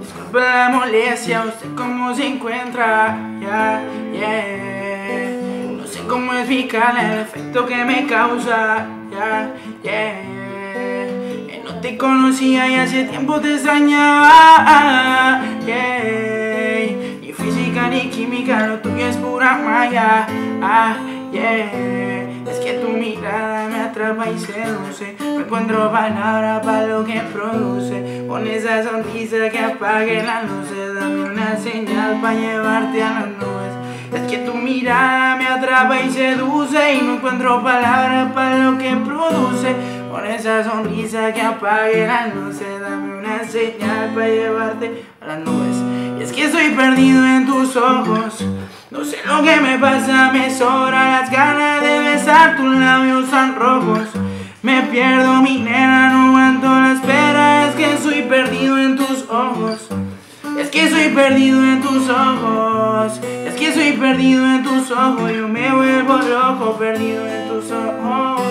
Disculpe la molestia, usted cómo se encuentra, ya, yeah. No sé cómo explicar el efecto que me causa, yeah. Eh, No te conocía y hace tiempo te extrañaba, yeah. Ni física ni química, lo tuyo es pura magia, ah, yeah. Es que tu mirada me atrapa y seduce. No encuentro palabras para lo que produce. Con esa sonrisa que apague las luces Dame una señal para llevarte a las nubes. Es que tu mirada me atrapa y seduce Y no encuentro palabras para lo que produce. Con esa sonrisa que apague las luces Dame una señal para llevarte a las nubes. Y es que estoy perdido en tus ojos no sé lo que me pasa, me sobra las ganas de besar tus labios tan rojos. Me pierdo, mi nena, no aguanto la espera. Es que soy perdido en tus ojos. Es que soy perdido en tus ojos. Es que soy perdido en tus ojos. Yo me vuelvo loco, perdido en tus ojos.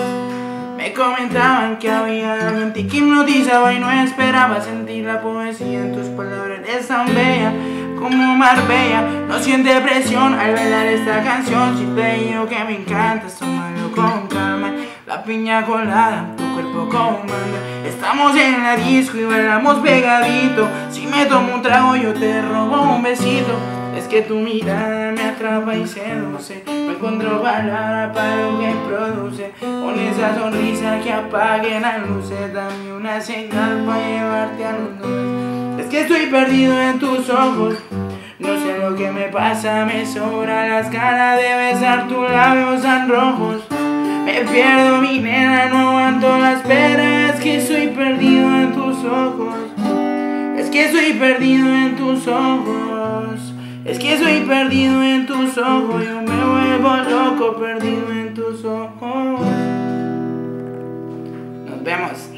Me comentaban que había algo en ti que hipnotizaba y no esperaba sentir la poesía en tus palabras. Eres tan bella como Marbella. No siente presión al bailar esta canción. Si te digo que me encanta, tómalo con calma. La piña colada, tu cuerpo comanda. Estamos en la disco y bailamos pegadito. Si me tomo un trago, yo te robo un besito. Es que tu mirada me atrapa y seduce. No encuentro palabras para lo que produce. Con esa sonrisa que apague las luces. Dame una señal para llevarte a los nubes. Es que estoy perdido en tus ojos. No sé lo que me pasa, me sobra las ganas de besar tus labios tan rojos. Me pierdo mi nena, no aguanto la espera. Es que estoy perdido en tus ojos. Es que estoy perdido en tus ojos. Es que soy perdido en tus ojos, yo me vuelvo loco perdido en tus ojos. Nos vemos.